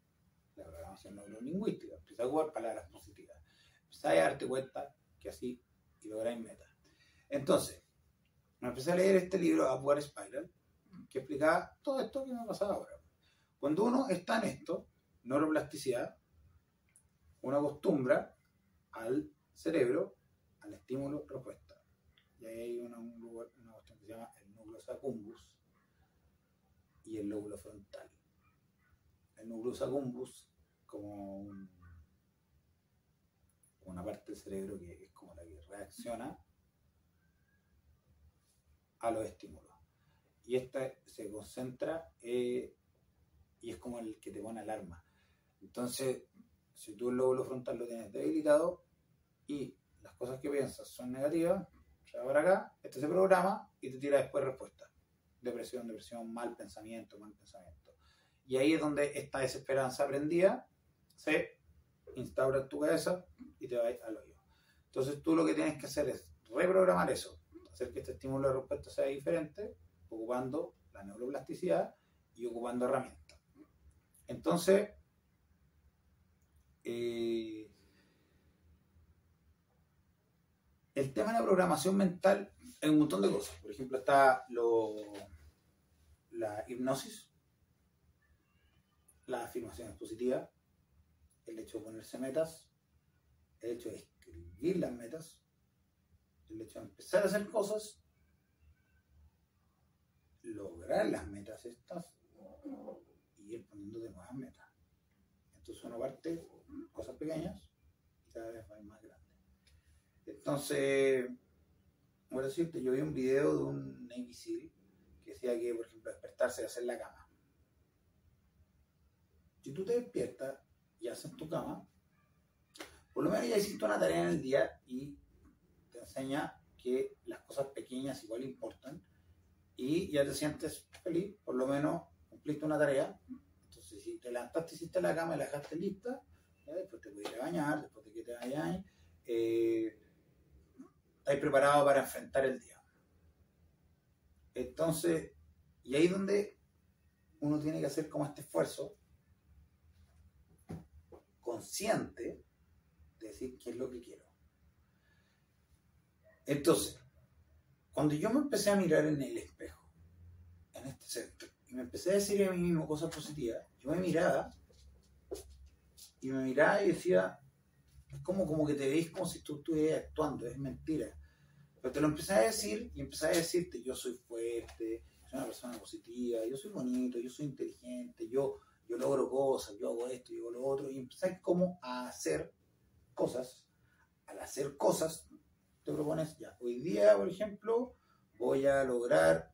la programación neurolingüística, empezar a ocupar palabras positivas, empezar a darte cuenta que así y lograr metas. Entonces, me empecé a leer este libro, Upward Spiral, que explicaba todo esto que me ha pasado ahora. Cuando uno está en esto, neuroplasticidad, uno acostumbra al cerebro al estímulo respuesta. Y ahí hay una, una cuestión que se llama el núcleo accumbens y el lóbulo frontal. El núcleo accumbens como una parte del cerebro que es como la que reacciona a los estímulos. Y esta se concentra eh, y es como el que te pone alarma. Entonces, si tú el lóbulo frontal lo tienes debilitado y las cosas que piensas son negativas, se va para acá, este se programa y te tira después respuesta. Depresión, depresión, mal pensamiento, mal pensamiento. Y ahí es donde esta desesperanza aprendida se instaura en tu cabeza y te va al hoyo. Entonces tú lo que tienes que hacer es reprogramar eso, hacer que este estímulo de respuesta sea diferente, ocupando la neuroplasticidad y ocupando herramientas. Entonces, eh, el tema de la programación mental es un montón de cosas. Por ejemplo, está lo, la hipnosis, las afirmaciones positivas, el hecho de ponerse metas, el hecho de escribir las metas, el hecho de empezar a hacer cosas, lograr las metas estas y ir poniendo nuevas metas. Entonces uno parte cosas pequeñas y cada vez va más grande. Entonces, voy a decirte, yo vi un video de un Navy SEAL que decía que, por ejemplo, despertarse y hacer la cama. Si tú te despiertas y haces tu cama, por lo menos ya hiciste una tarea en el día y te enseña que las cosas pequeñas igual importan y ya te sientes feliz, por lo menos cumpliste una tarea. Entonces, si te levantaste, hiciste la cama y la dejaste lista, después te puedes bañar, después de que te vayas, eh, estás preparado para enfrentar el día. Entonces, y ahí es donde uno tiene que hacer como este esfuerzo consciente de decir qué es lo que quiero. Entonces, cuando yo me empecé a mirar en el espejo, en este centro, y me empecé a decir a mí mismo cosas positivas, yo me miraba y me miraba y decía, es como, como que te veis como si tú estuvieras actuando, es mentira. Pero te lo empecé a decir y empecé a decirte, yo soy fuerte, soy una persona positiva, yo soy bonito, yo soy inteligente, yo, yo logro cosas, yo hago esto, yo hago lo otro, y empecé como a hacer cosas. Al hacer cosas, te propones, ya, hoy día, por ejemplo, voy a lograr,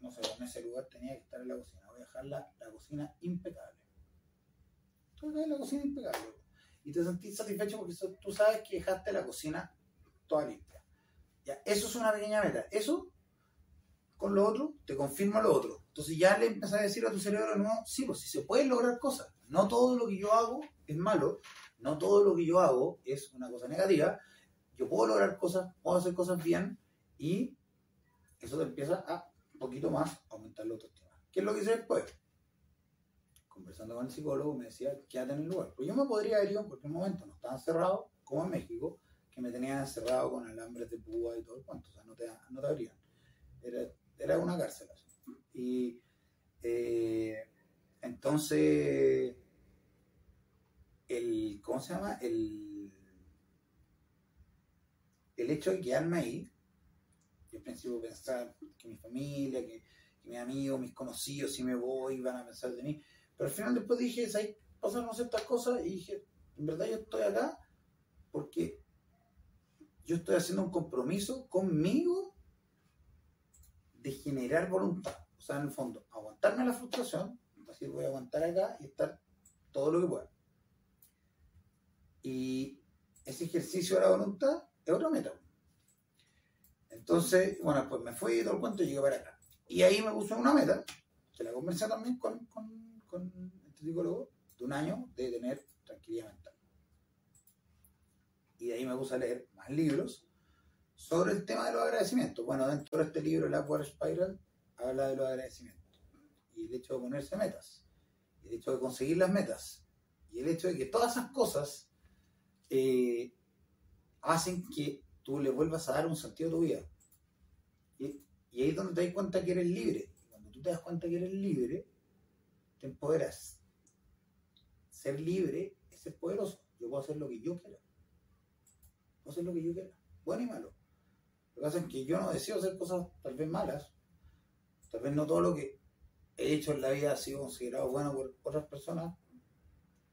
no sé, en ese lugar tenía que estar en la cocina, voy a dejar la, cocina impecable. Tú dejas la cocina impecable. Y te sentís satisfecho porque tú sabes que dejaste la cocina toda limpia. Ya, eso es una pequeña meta. Eso, con lo otro, te confirma lo otro. Entonces ya le empiezas a decir a tu cerebro, no, sí, pues sí se pueden lograr cosas. No todo lo que yo hago es malo, no todo lo que yo hago es una cosa negativa, yo puedo lograr cosas, puedo hacer cosas bien y eso te empieza a un poquito más aumentar la autoestima. ¿Qué es lo que hice después? Conversando con el psicólogo me decía, quédate en el lugar. Pues yo me podría haber ido en cualquier momento, no estaba encerrado, como en México, que me tenían encerrado con alambres de púa y todo el cuento, o sea, no te, no te abrían. Era, era una cárcel. Y eh, entonces, el, ¿cómo se llama? El el hecho de quedarme ahí, yo al principio pensaba que mi familia, que, mis amigos, mis conocidos, si me voy, van a pensar de mí. Pero al final después dije, ahí pasaron ciertas cosas y dije, en verdad yo estoy acá porque yo estoy haciendo un compromiso conmigo de generar voluntad. O sea, en el fondo, aguantarme la frustración, decir, voy a aguantar acá y estar todo lo que pueda. Y ese ejercicio de la voluntad es otra meta. Entonces, bueno, pues me fui todo el cuento y llegué para acá. Y ahí me puse una meta, que la conversé también con, con, con este psicólogo, de un año de tener tranquilidad mental. Y de ahí me puse a leer más libros sobre el tema de los agradecimientos. Bueno, dentro de este libro, el Upward Spiral, habla de los agradecimientos. Y el hecho de ponerse metas. Y el hecho de conseguir las metas. Y el hecho de que todas esas cosas eh, hacen que tú le vuelvas a dar un sentido a tu vida. Y, ahí es donde te das cuenta que eres libre. cuando tú te das cuenta que eres libre, te empoderas. Ser libre es ser poderoso. Yo puedo hacer lo que yo quiera. Puedo hacer lo que yo quiera. Bueno y malo. Lo que pasa es que yo no deseo hacer cosas tal vez malas. Tal vez no todo lo que he hecho en la vida ha sido considerado bueno por otras personas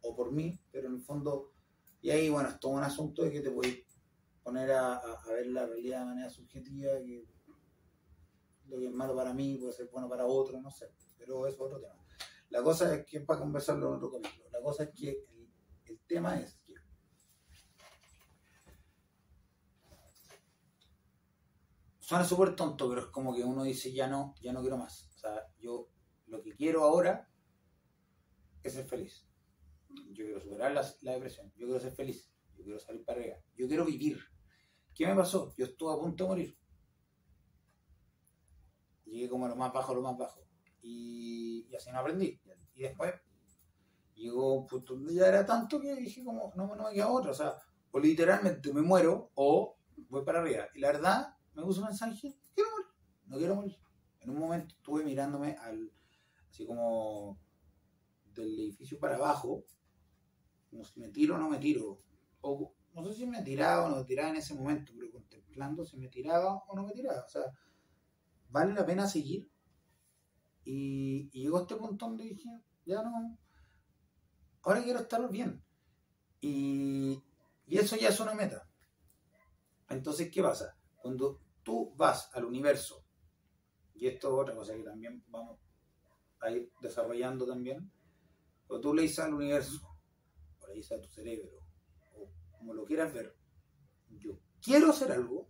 o por mí, pero en el fondo, y ahí bueno, es todo un asunto de que te puedes poner a, ver la realidad de manera subjetiva, que lo que es malo para mí puede ser bueno para otro, no sé, pero eso es otro tema. La cosa es que, para conversarlo en otro capítulo, la cosa es que el tema es que suena súper tonto, pero es como que uno dice, ya no, ya no quiero más. O sea, yo lo que quiero ahora es ser feliz. Yo quiero superar la, depresión, yo quiero ser feliz, yo quiero salir para arriba, yo quiero vivir. ¿Qué me pasó? Yo estuve a punto de morir. Llegué como a lo más bajo, lo más bajo. Y, así no aprendí. Y después llegó un punto donde ya era tanto que dije como, no, no me queda otra. O sea, o literalmente me muero o voy para arriba. Y la verdad, me puso un mensaje, quiero morir, no quiero morir. En un momento estuve mirándome al, así como del edificio para abajo, como si me tiro o no me tiro. O no sé si me tiraba o no me tiraba en ese momento, pero contemplando si me tiraba o no me tiraba. O sea, vale la pena seguir. Y, llegó a este punto donde dije, ya no, ahora quiero estar bien. Y, y eso ya es una meta. Entonces, ¿qué pasa? Cuando tú vas al universo, y esto es otra cosa que también vamos a ir desarrollando también, cuando tú le dices al universo, o le dices a tu cerebro, o como lo quieras ver, yo quiero hacer algo,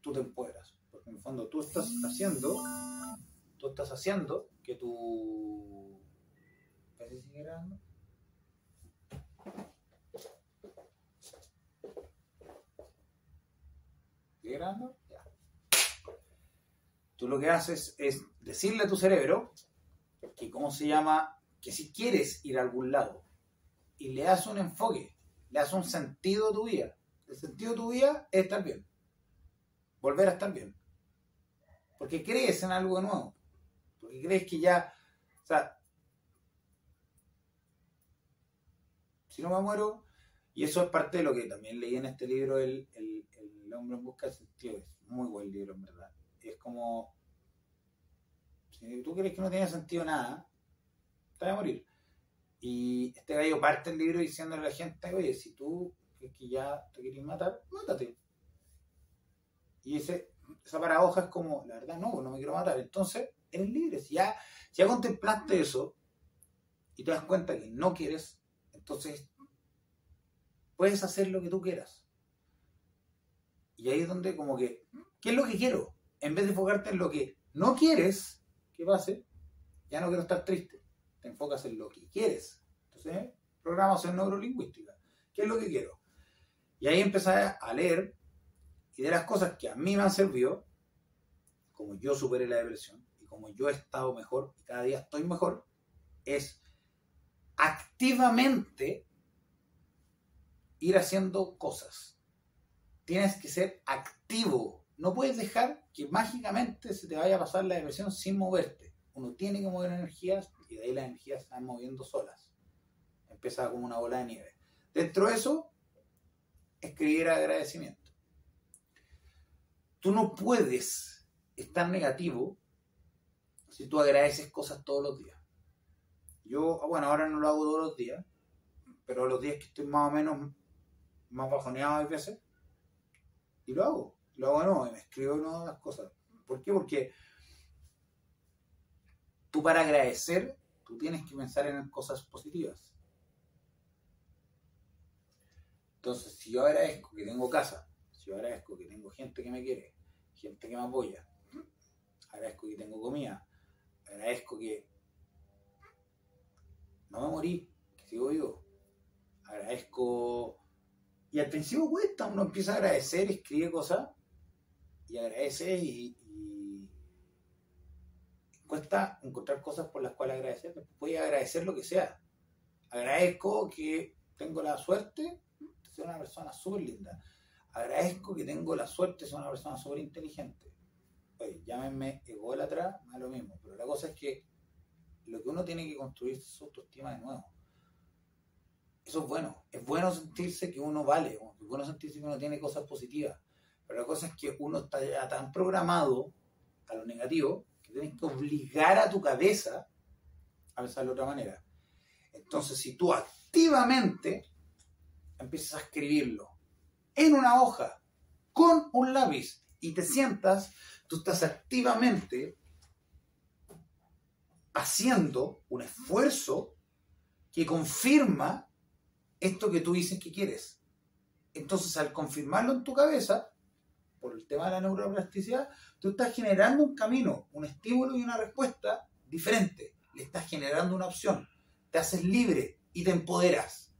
tú te empoderas. Porque en el fondo tú estás haciendo, tú estás haciendo que tu... Tú lo que haces es decirle a tu cerebro que, ¿cómo se llama? Que si quieres ir a algún lado y le das un enfoque, le das un sentido a tu vida. El sentido de tu vida es estar bien. Volver a estar bien. Porque crees en algo nuevo. Porque crees que ya, o sea, si no me muero, y eso es parte de lo que también leí en este libro, el, el hombre en busca de sentido. Es muy buen libro, en verdad. Es como, si tú crees que no tiene sentido nada, te vas a morir. Y este gallo parte el libro diciéndole a la gente, oye, si tú crees que ya te quieres matar, mátate. Y ese, esa paradoja es como, la verdad, no, no me quiero matar. Entonces, eres libre. Si ya, si ya contemplaste eso y te das cuenta que no quieres, entonces puedes hacer lo que tú quieras. Y ahí es donde como que, ¿qué es lo que quiero? En vez de enfocarte en lo que no quieres que pase, ya no quiero estar triste. Te enfocas en lo que quieres. Entonces, programación neurolingüística. ¿Qué es lo que quiero? Y ahí empecé a leer y de las cosas que a mí me han servido, como yo superé la depresión y como yo he estado mejor y cada día estoy mejor, es activamente ir haciendo cosas tienes que ser activo. No puedes dejar que mágicamente se te vaya a pasar la depresión sin moverte. Uno tiene que mover energías y de ahí las energías se están moviendo solas. Empieza como una bola de nieve. Dentro de eso, escribir agradecimiento. Tú no puedes estar negativo si tú agradeces cosas todos los días. Yo, bueno, ahora no lo hago todos los días, pero los días que estoy más o menos más bajoneado a veces, y lo hago, lo hago no, me escribo nuevas cosas. ¿Por qué? Porque tú para agradecer, tú tienes que pensar en cosas positivas. Entonces, si yo agradezco que tengo casa, si yo agradezco que tengo gente que me quiere, gente que me apoya, agradezco que tengo comida, agradezco que no me morí, que sigo vivo, agradezco y al principio cuesta, uno empieza a agradecer, escribe cosas y agradece y, cuesta encontrar cosas por las cuales agradecer. Puedes agradecer lo que sea. Agradezco que tengo la suerte de ser una persona súper linda. Agradezco que tengo la suerte de ser una persona súper inteligente. Oye, llámenme ególatra, más lo mismo. Pero la cosa es que lo que uno tiene que construir es su autoestima de nuevo. Eso es bueno. Es bueno sentirse que uno vale, es bueno sentirse que uno tiene cosas positivas. Pero la cosa es que uno está ya tan programado a lo negativo que tienes que obligar a tu cabeza a pensar de otra manera. Entonces, si tú activamente empiezas a escribirlo en una hoja con un lápiz y te sientas, tú estás activamente haciendo un esfuerzo que confirma esto que tú dices que quieres. Entonces, al confirmarlo en tu cabeza, por el tema de la neuroplasticidad, tú estás generando un camino, un estímulo y una respuesta diferente. Le estás generando una opción. Te haces libre y te empoderas.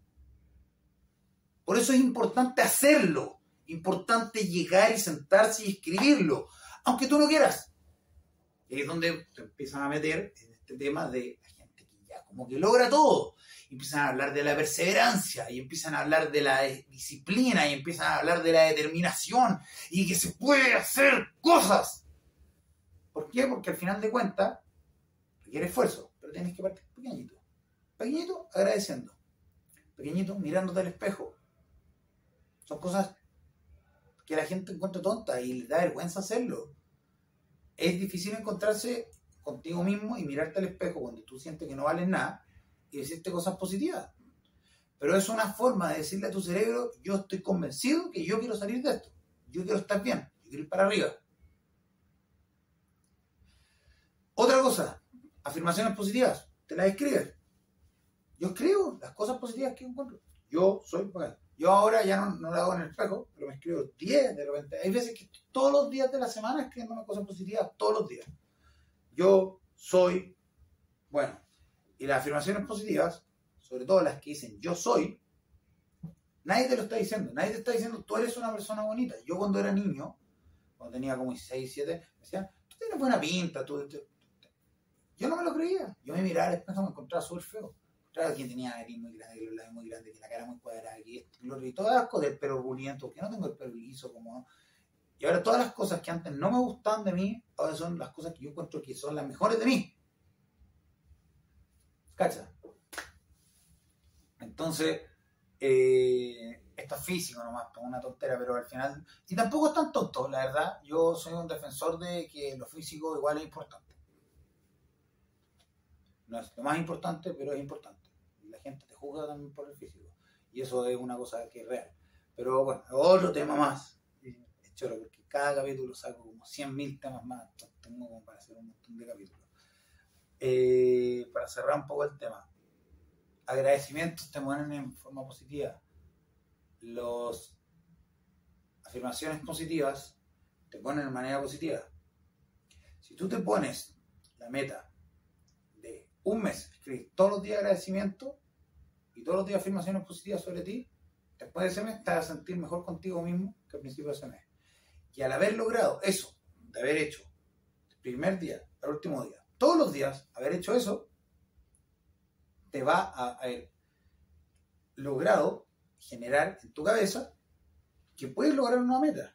Por eso es importante hacerlo. Importante llegar y sentarse y escribirlo. Aunque tú no quieras. Y es donde te empiezan a meter en este tema de la gente que ya como que logra todo empiezan a hablar de la perseverancia y empiezan a hablar de la disciplina y empiezan a hablar de la determinación y que se puede hacer cosas. ¿Por qué? Porque al final de cuentas requiere esfuerzo, pero tienes que partir pequeñito. Pequeñito agradeciendo. Pequeñito mirándote al espejo. Son cosas que la gente encuentra tonta y le da vergüenza hacerlo. Es difícil encontrarse contigo mismo y mirarte al espejo cuando tú sientes que no vales nada y decirte cosas positivas. Pero es una forma de decirle a tu cerebro, yo estoy convencido que yo quiero salir de esto, yo quiero estar bien, yo quiero ir para arriba. Otra cosa, afirmaciones positivas, te las escribes. Yo escribo las cosas positivas que encuentro. Yo soy Yo ahora ya no, no lo hago en el espejo, pero me escribo 10 de repente. Hay veces que todos los días de la semana escribiendo una cosa positiva, todos los días. Yo soy bueno. Y las afirmaciones positivas, sobre todo las que dicen yo soy, nadie te lo está diciendo. Nadie te está diciendo tú eres una persona bonita. Yo cuando era niño, cuando tenía como 16, 7, me decían, tú tienes buena pinta. Tú, Yo no me lo creía. Yo me miraba al espejo me encontraba súper feo. Claro, quien tenía nariz muy grande, los labios muy grandes, la cara muy cuadrada, y, y todo asco del pelo ruliento, que no tengo el pelo liso como... Y ahora todas las cosas que antes no me gustaban de mí, ahora son las cosas que yo encuentro que son las mejores de mí. ¿Cacha? Entonces, eh, esto es físico nomás, una tontera, pero al final. Y tampoco es tan tonto, la verdad. Yo soy un defensor de que lo físico igual es importante. No es lo más importante, pero es importante. La gente te juzga también por el físico. Y eso es una cosa que es real. Pero bueno, otro tema más. Choro, porque cada capítulo saco como 100.000 temas más. Tengo como para hacer un montón de capítulos. Eh, para cerrar un poco el tema, agradecimientos te ponen en forma positiva. Los afirmaciones positivas te ponen de manera positiva. Si tú te pones la meta de un mes, escribir todos los días agradecimiento y todos los días afirmaciones positivas sobre ti, después de ese mes te vas a sentir mejor contigo mismo que al principio de ese mes. Y al haber logrado eso, de haber hecho el primer día al último día, todos los días haber hecho eso, te va a haber logrado generar en tu cabeza que puedes lograr una meta,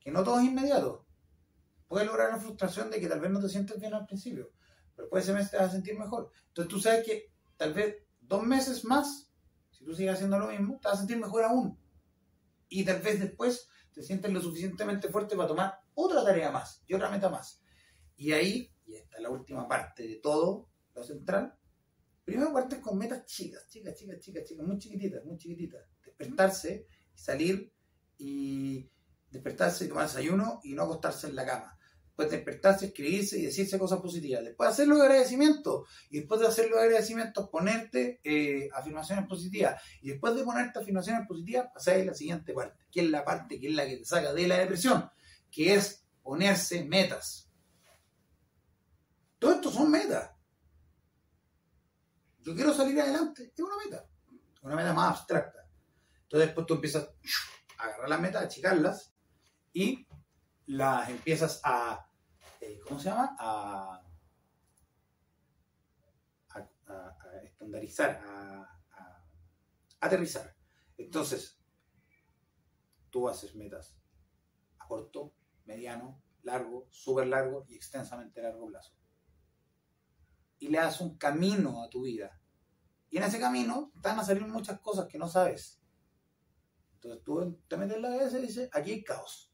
que no todo es inmediato. Puedes lograr la frustración de que tal vez no te sientes bien al principio, pero después ese mes te vas a sentir mejor. Entonces tú sabes que tal vez dos meses más, si tú sigues haciendo lo mismo, te vas a sentir mejor aún. Y tal vez después te sientes lo suficientemente fuerte para tomar otra tarea más y otra meta más. Y ahí y esta es la última parte de todo, lo central, primero partes con metas chicas, chicas, chicas, chicas, chicas, muy chiquititas, muy chiquititas. Despertarse salir y despertarse y tomar desayuno y no acostarse en la cama. Después despertarse, escribirse y decirse cosas positivas. Después hacer los agradecimientos. Y después de hacer los agradecimientos, ponerte eh, afirmaciones positivas. Y después de ponerte afirmaciones positivas, pasar a la siguiente parte, que es la parte que es la que te saca de la depresión, que es ponerse metas. Todo esto son metas. Yo quiero salir adelante, es una meta, una meta más abstracta. Entonces después tú empiezas a agarrar las metas, achicarlas y las empiezas a, eh, ¿cómo se llama? A, estandarizar, a, aterrizar. Entonces, tú haces metas a corto, mediano, largo, súper largo y extensamente largo plazo y le das un camino a tu vida. Y en ese camino van a salir muchas cosas que no sabes. Entonces tú te metes en la cabeza y dices, aquí hay caos.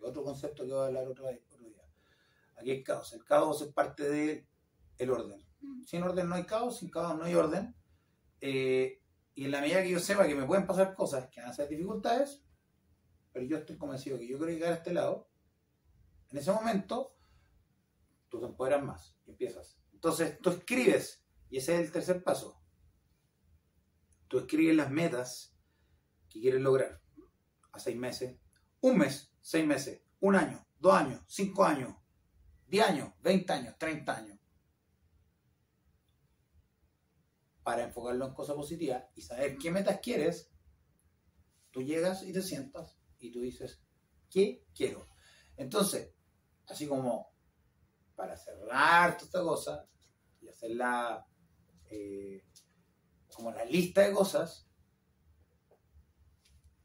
Otro concepto que voy a hablar otro, día. Aquí hay caos. El caos es parte del el orden. Sin orden no hay caos, sin caos no hay orden. Eh, y en la medida que yo sepa que me pueden pasar cosas que van a ser dificultades, pero yo estoy convencido que yo quiero llegar a este lado, en ese momento tú te empoderas más y empiezas. Entonces tú escribes, y ese es el tercer paso. Tú escribes las metas que quieres lograr a seis meses, un mes, seis meses, un año, dos años, cinco años, diez años, veinte años, treinta años. Para enfocarlo en cosas positivas y saber qué metas quieres, tú llegas y te sientas y tú dices, ¿qué quiero? Entonces, así como para cerrar toda esta cosa y hacerla eh, como la lista de cosas,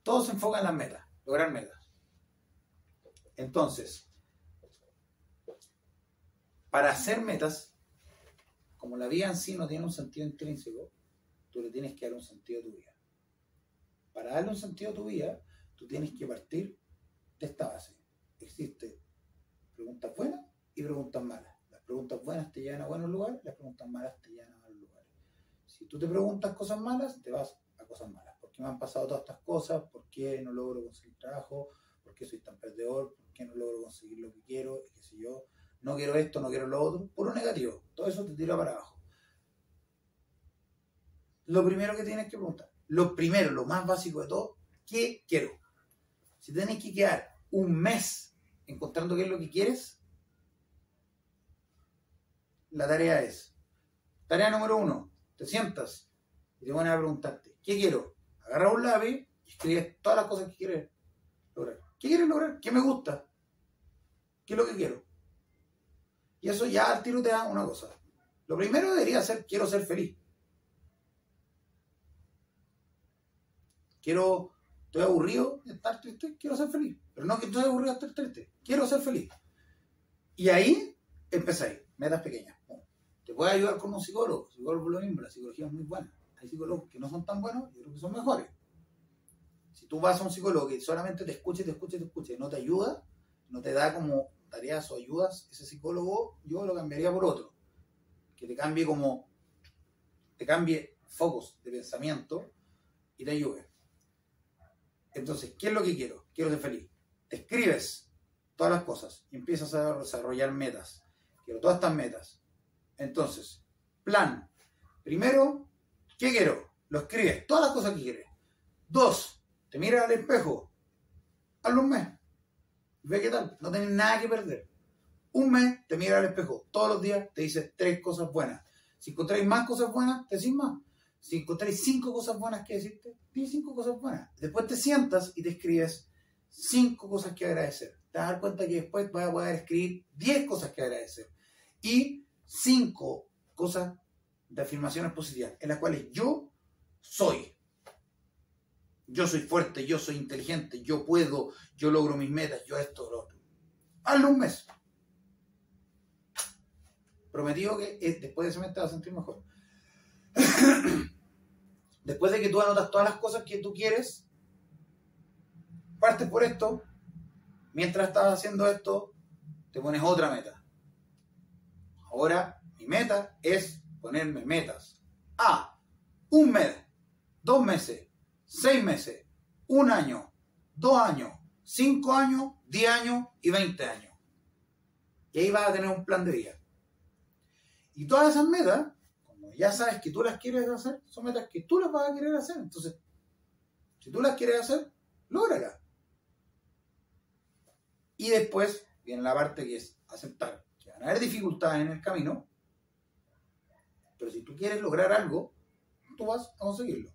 todo se enfoca en las metas, lograr metas. Entonces, para hacer metas, como la vida en sí no tiene un sentido intrínseco, tú le tienes que dar un sentido a tu vida. Para darle un sentido a tu vida, tú tienes que partir de esta base. Existe preguntas buenas y preguntas malas. Las preguntas buenas te llevan a buenos lugares, las preguntas malas te llevan a malos lugares. Si tú te preguntas cosas malas, te vas a cosas malas. ¿Por qué me han pasado todas estas cosas? ¿Por qué no logro conseguir trabajo? ¿Por qué soy tan perdedor? ¿Por qué no logro conseguir lo que quiero? Y qué yo, no quiero esto, no quiero lo otro. Puro negativo. Todo eso te tira para abajo. Lo primero que tienes que preguntar, lo primero, lo más básico de todo, ¿qué quiero? Si tienes que quedar un mes encontrando qué es lo que quieres, la tarea es, tarea número uno, te sientas y te van a preguntarte, ¿qué quiero? Agarra un lápiz y escribes todas las cosas que quieres lograr. ¿Qué quieres lograr? ¿Qué me gusta? ¿Qué es lo que quiero? Y eso ya al tiro te da una cosa. Lo primero debería ser, quiero ser feliz. Quiero, estoy aburrido de estar triste, quiero ser feliz. Pero no que estoy aburrido de estar triste, quiero ser feliz. Y ahí empezáis, metas pequeñas. Te puede ayudar con un psicólogo, psicólogo lo mismo, la psicología es muy buena. Hay psicólogos que no son tan buenos y otros que son mejores. Si tú vas a un psicólogo que solamente te escucha, te escucha, te escucha y no te ayuda, no te da como tareas o ayudas, ese psicólogo yo lo cambiaría por otro. Que te cambie como, te cambie focos de pensamiento y te ayude. Entonces, ¿qué es lo que quiero? Quiero ser feliz. Escribes todas las cosas y empiezas a desarrollar metas. Quiero todas estas metas. Entonces, plan. Primero, ¿qué quiero? Lo escribes, todas las cosas que quieres. Dos, te miras al espejo. Hazlo un mes. Ve qué tal. No tienes nada que perder. Un mes, te miras al espejo. Todos los días te dices tres cosas buenas. Si encontráis más cosas buenas, te decís más. Si encontráis cinco cosas buenas que decirte, di cinco cosas buenas. Después te sientas y te escribes cinco cosas que agradecer. Te vas a dar cuenta que después vas a poder escribir diez cosas que agradecer. Y cinco cosas de afirmaciones positivas, en las cuales yo soy. Yo soy fuerte, yo soy inteligente, yo puedo, yo logro mis metas, yo esto, lo otro. Hazlo un mes. Prometido que después de ese mes te vas a sentir mejor. *clears throat* después de que tú anotas todas las cosas que tú quieres, partes por esto, mientras estás haciendo esto, te pones otra meta. Ahora mi meta es ponerme metas. A, un mes, dos meses, seis meses, un año, dos años, cinco años, diez años y veinte años. Y ahí vas a tener un plan de vida. Y todas esas metas, como ya sabes que tú las quieres hacer, son metas que tú las vas a querer hacer. Entonces, si tú las quieres hacer, lógralas. Y después viene la parte que es aceptar van a haber dificultades en el camino, pero si tú quieres lograr algo, tú vas a conseguirlo.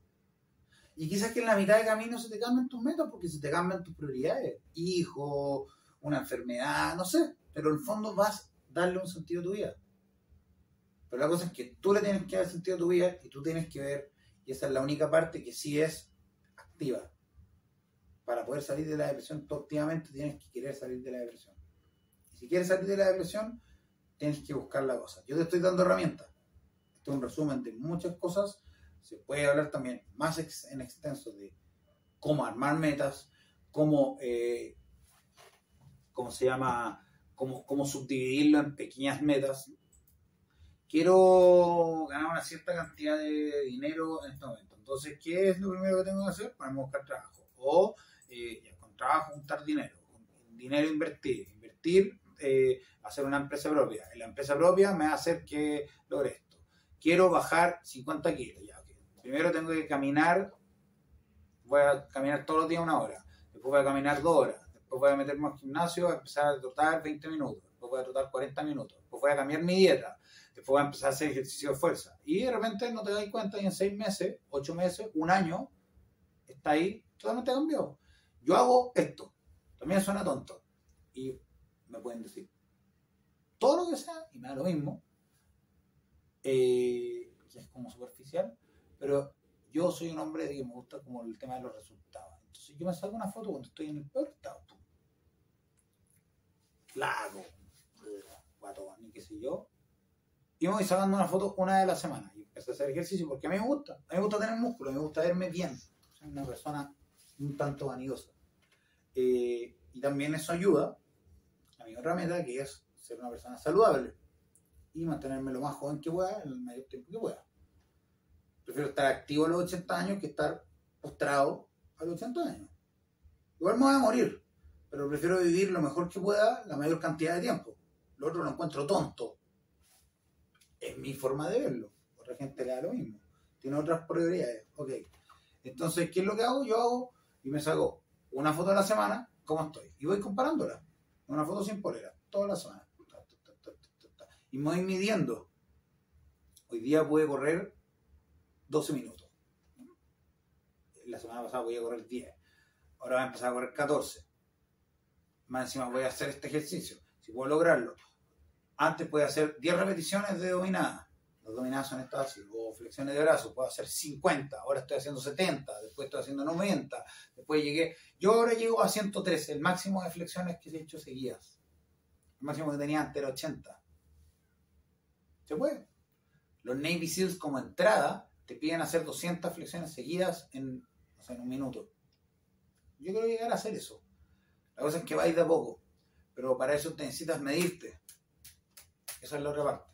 Y quizás que en la mitad de camino se te cambien tus metas porque se te cambian tus prioridades. Hijo, una enfermedad, no sé. Pero en el fondo vas a darle un sentido a tu vida. Pero la cosa es que tú le tienes que dar sentido a tu vida y tú tienes que ver, y esa es la única parte que sí es activa. Para poder salir de la depresión, tú activamente tienes que querer salir de la depresión. Y si quieres salir de la depresión, tienes que buscar la cosa. Yo te estoy dando herramientas. Esto es un resumen de muchas cosas. Se puede hablar también más en extenso de cómo armar metas, cómo, eh, cómo se llama, cómo, cómo subdividirlo en pequeñas metas. Quiero ganar una cierta cantidad de dinero en este momento. Entonces, ¿qué es lo primero que tengo que hacer? Para buscar trabajo. O eh, con trabajo juntar dinero. Dinero invertir. Invertir eh, hacer una empresa propia. la empresa propia me va a hacer que logre esto. Quiero bajar 50 kilos. Ya, Primero tengo que caminar, voy a caminar todos los días una hora. Después voy a caminar dos horas. Después voy a meterme al gimnasio, a empezar a trotar 20 minutos. Después voy a trotar 40 minutos. Después voy a cambiar mi dieta. Después voy a empezar a hacer ejercicio de fuerza. Y de repente no te das cuenta y en seis meses, ocho meses, un año, está ahí, totalmente cambió. Yo hago esto. También suena tonto. Y me pueden decir todo lo que sea y me da lo mismo, eh, que es como superficial, pero yo soy un hombre que me gusta como el tema de los resultados. Entonces yo me saco una foto cuando estoy en el peor estado. Flaco, guatón, ni qué sé yo. Y me voy sacando una foto una a la semana. Y empecé a hacer ejercicio porque a mí me gusta. A mí me gusta tener músculo, me gusta verme bien. Soy una persona un tanto vanidosa. Eh, y también eso ayuda a mi otra meta, que es ser una persona saludable y mantenerme lo más joven que pueda en el mayor tiempo que pueda. Prefiero estar activo a los 80 años que estar postrado a los 80 años. Igual me voy a morir, pero prefiero vivir lo mejor que pueda la mayor cantidad de tiempo. Lo otro lo encuentro tonto. Es mi forma de verlo. Otra gente le da lo mismo. Tiene otras prioridades. Ok. Entonces, ¿qué es lo que hago? Yo hago y me saco una foto a la semana, cómo estoy. Y voy comparándola. Una foto sin polera, toda la semana. Y me voy midiendo. Hoy día pude correr 12 minutos. La semana pasada voy a correr 10. Ahora voy a empezar a correr 14. Más encima voy a hacer este ejercicio. Si puedo lograrlo. Antes puede hacer 10 repeticiones de dominada. Las dominadas son estas así. O flexiones de brazos. Puedo hacer 50. Ahora estoy haciendo 70. Después estoy haciendo 90. Después llegué. Yo ahora llego a 113. El máximo de flexiones que he hecho seguidas. El máximo que tenía antes era 80. Se puede. Los Navy SEALs como entrada te piden hacer 200 flexiones seguidas en, en un minuto. Yo quiero llegar a hacer eso. La cosa es que va a ir de a poco. Pero para eso te necesitas medirte. Esa es la otra parte.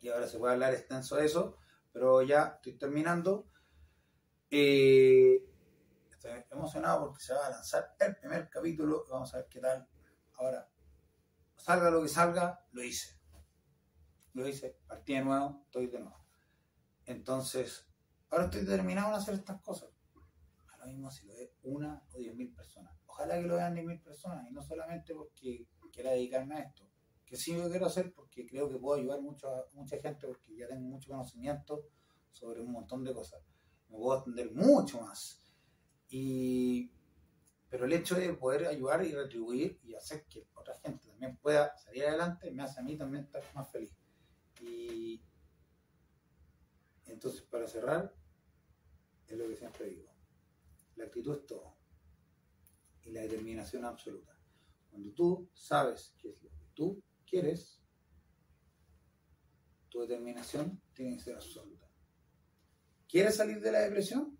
Y ahora se puede hablar extenso de eso, pero ya estoy terminando. Eh, estoy emocionado porque se va a lanzar el primer capítulo. Vamos a ver qué tal. Ahora, salga lo que salga, lo hice. Lo hice, partí de nuevo, estoy de nuevo. Entonces, ahora estoy determinado en hacer estas cosas. A lo mismo si lo ve una o diez mil personas. Ojalá que lo vean diez mil personas y no solamente porque quiera dedicarme a esto. Que sí lo quiero hacer porque creo que puedo ayudar mucho a mucha gente porque ya tengo mucho conocimiento sobre un montón de cosas. Me puedo atender mucho más. Y pero el hecho de poder ayudar y retribuir y hacer que otra gente también pueda salir adelante me hace a mí también estar más feliz. Y entonces, para cerrar, es lo que siempre digo. La actitud es todo. Y la determinación absoluta. Cuando tú sabes qué es lo que tú quieres, tu determinación tiene que ser absoluta. ¿Quieres salir de la depresión?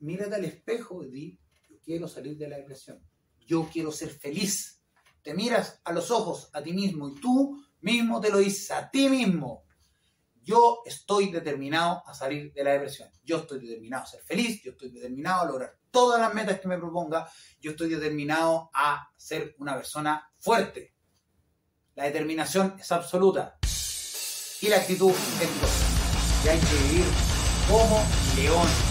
Mírate al espejo y di, quiero salir de la depresión. Yo quiero ser feliz. Te miras a los ojos a ti mismo y tú mismo te lo dices a ti mismo. Yo estoy determinado a salir de la depresión. Yo estoy determinado a ser feliz. Yo estoy determinado a lograr todas las metas que me proponga. Yo estoy determinado a ser una persona fuerte. La determinación es absoluta. Y la actitud es Y hay que vivir como león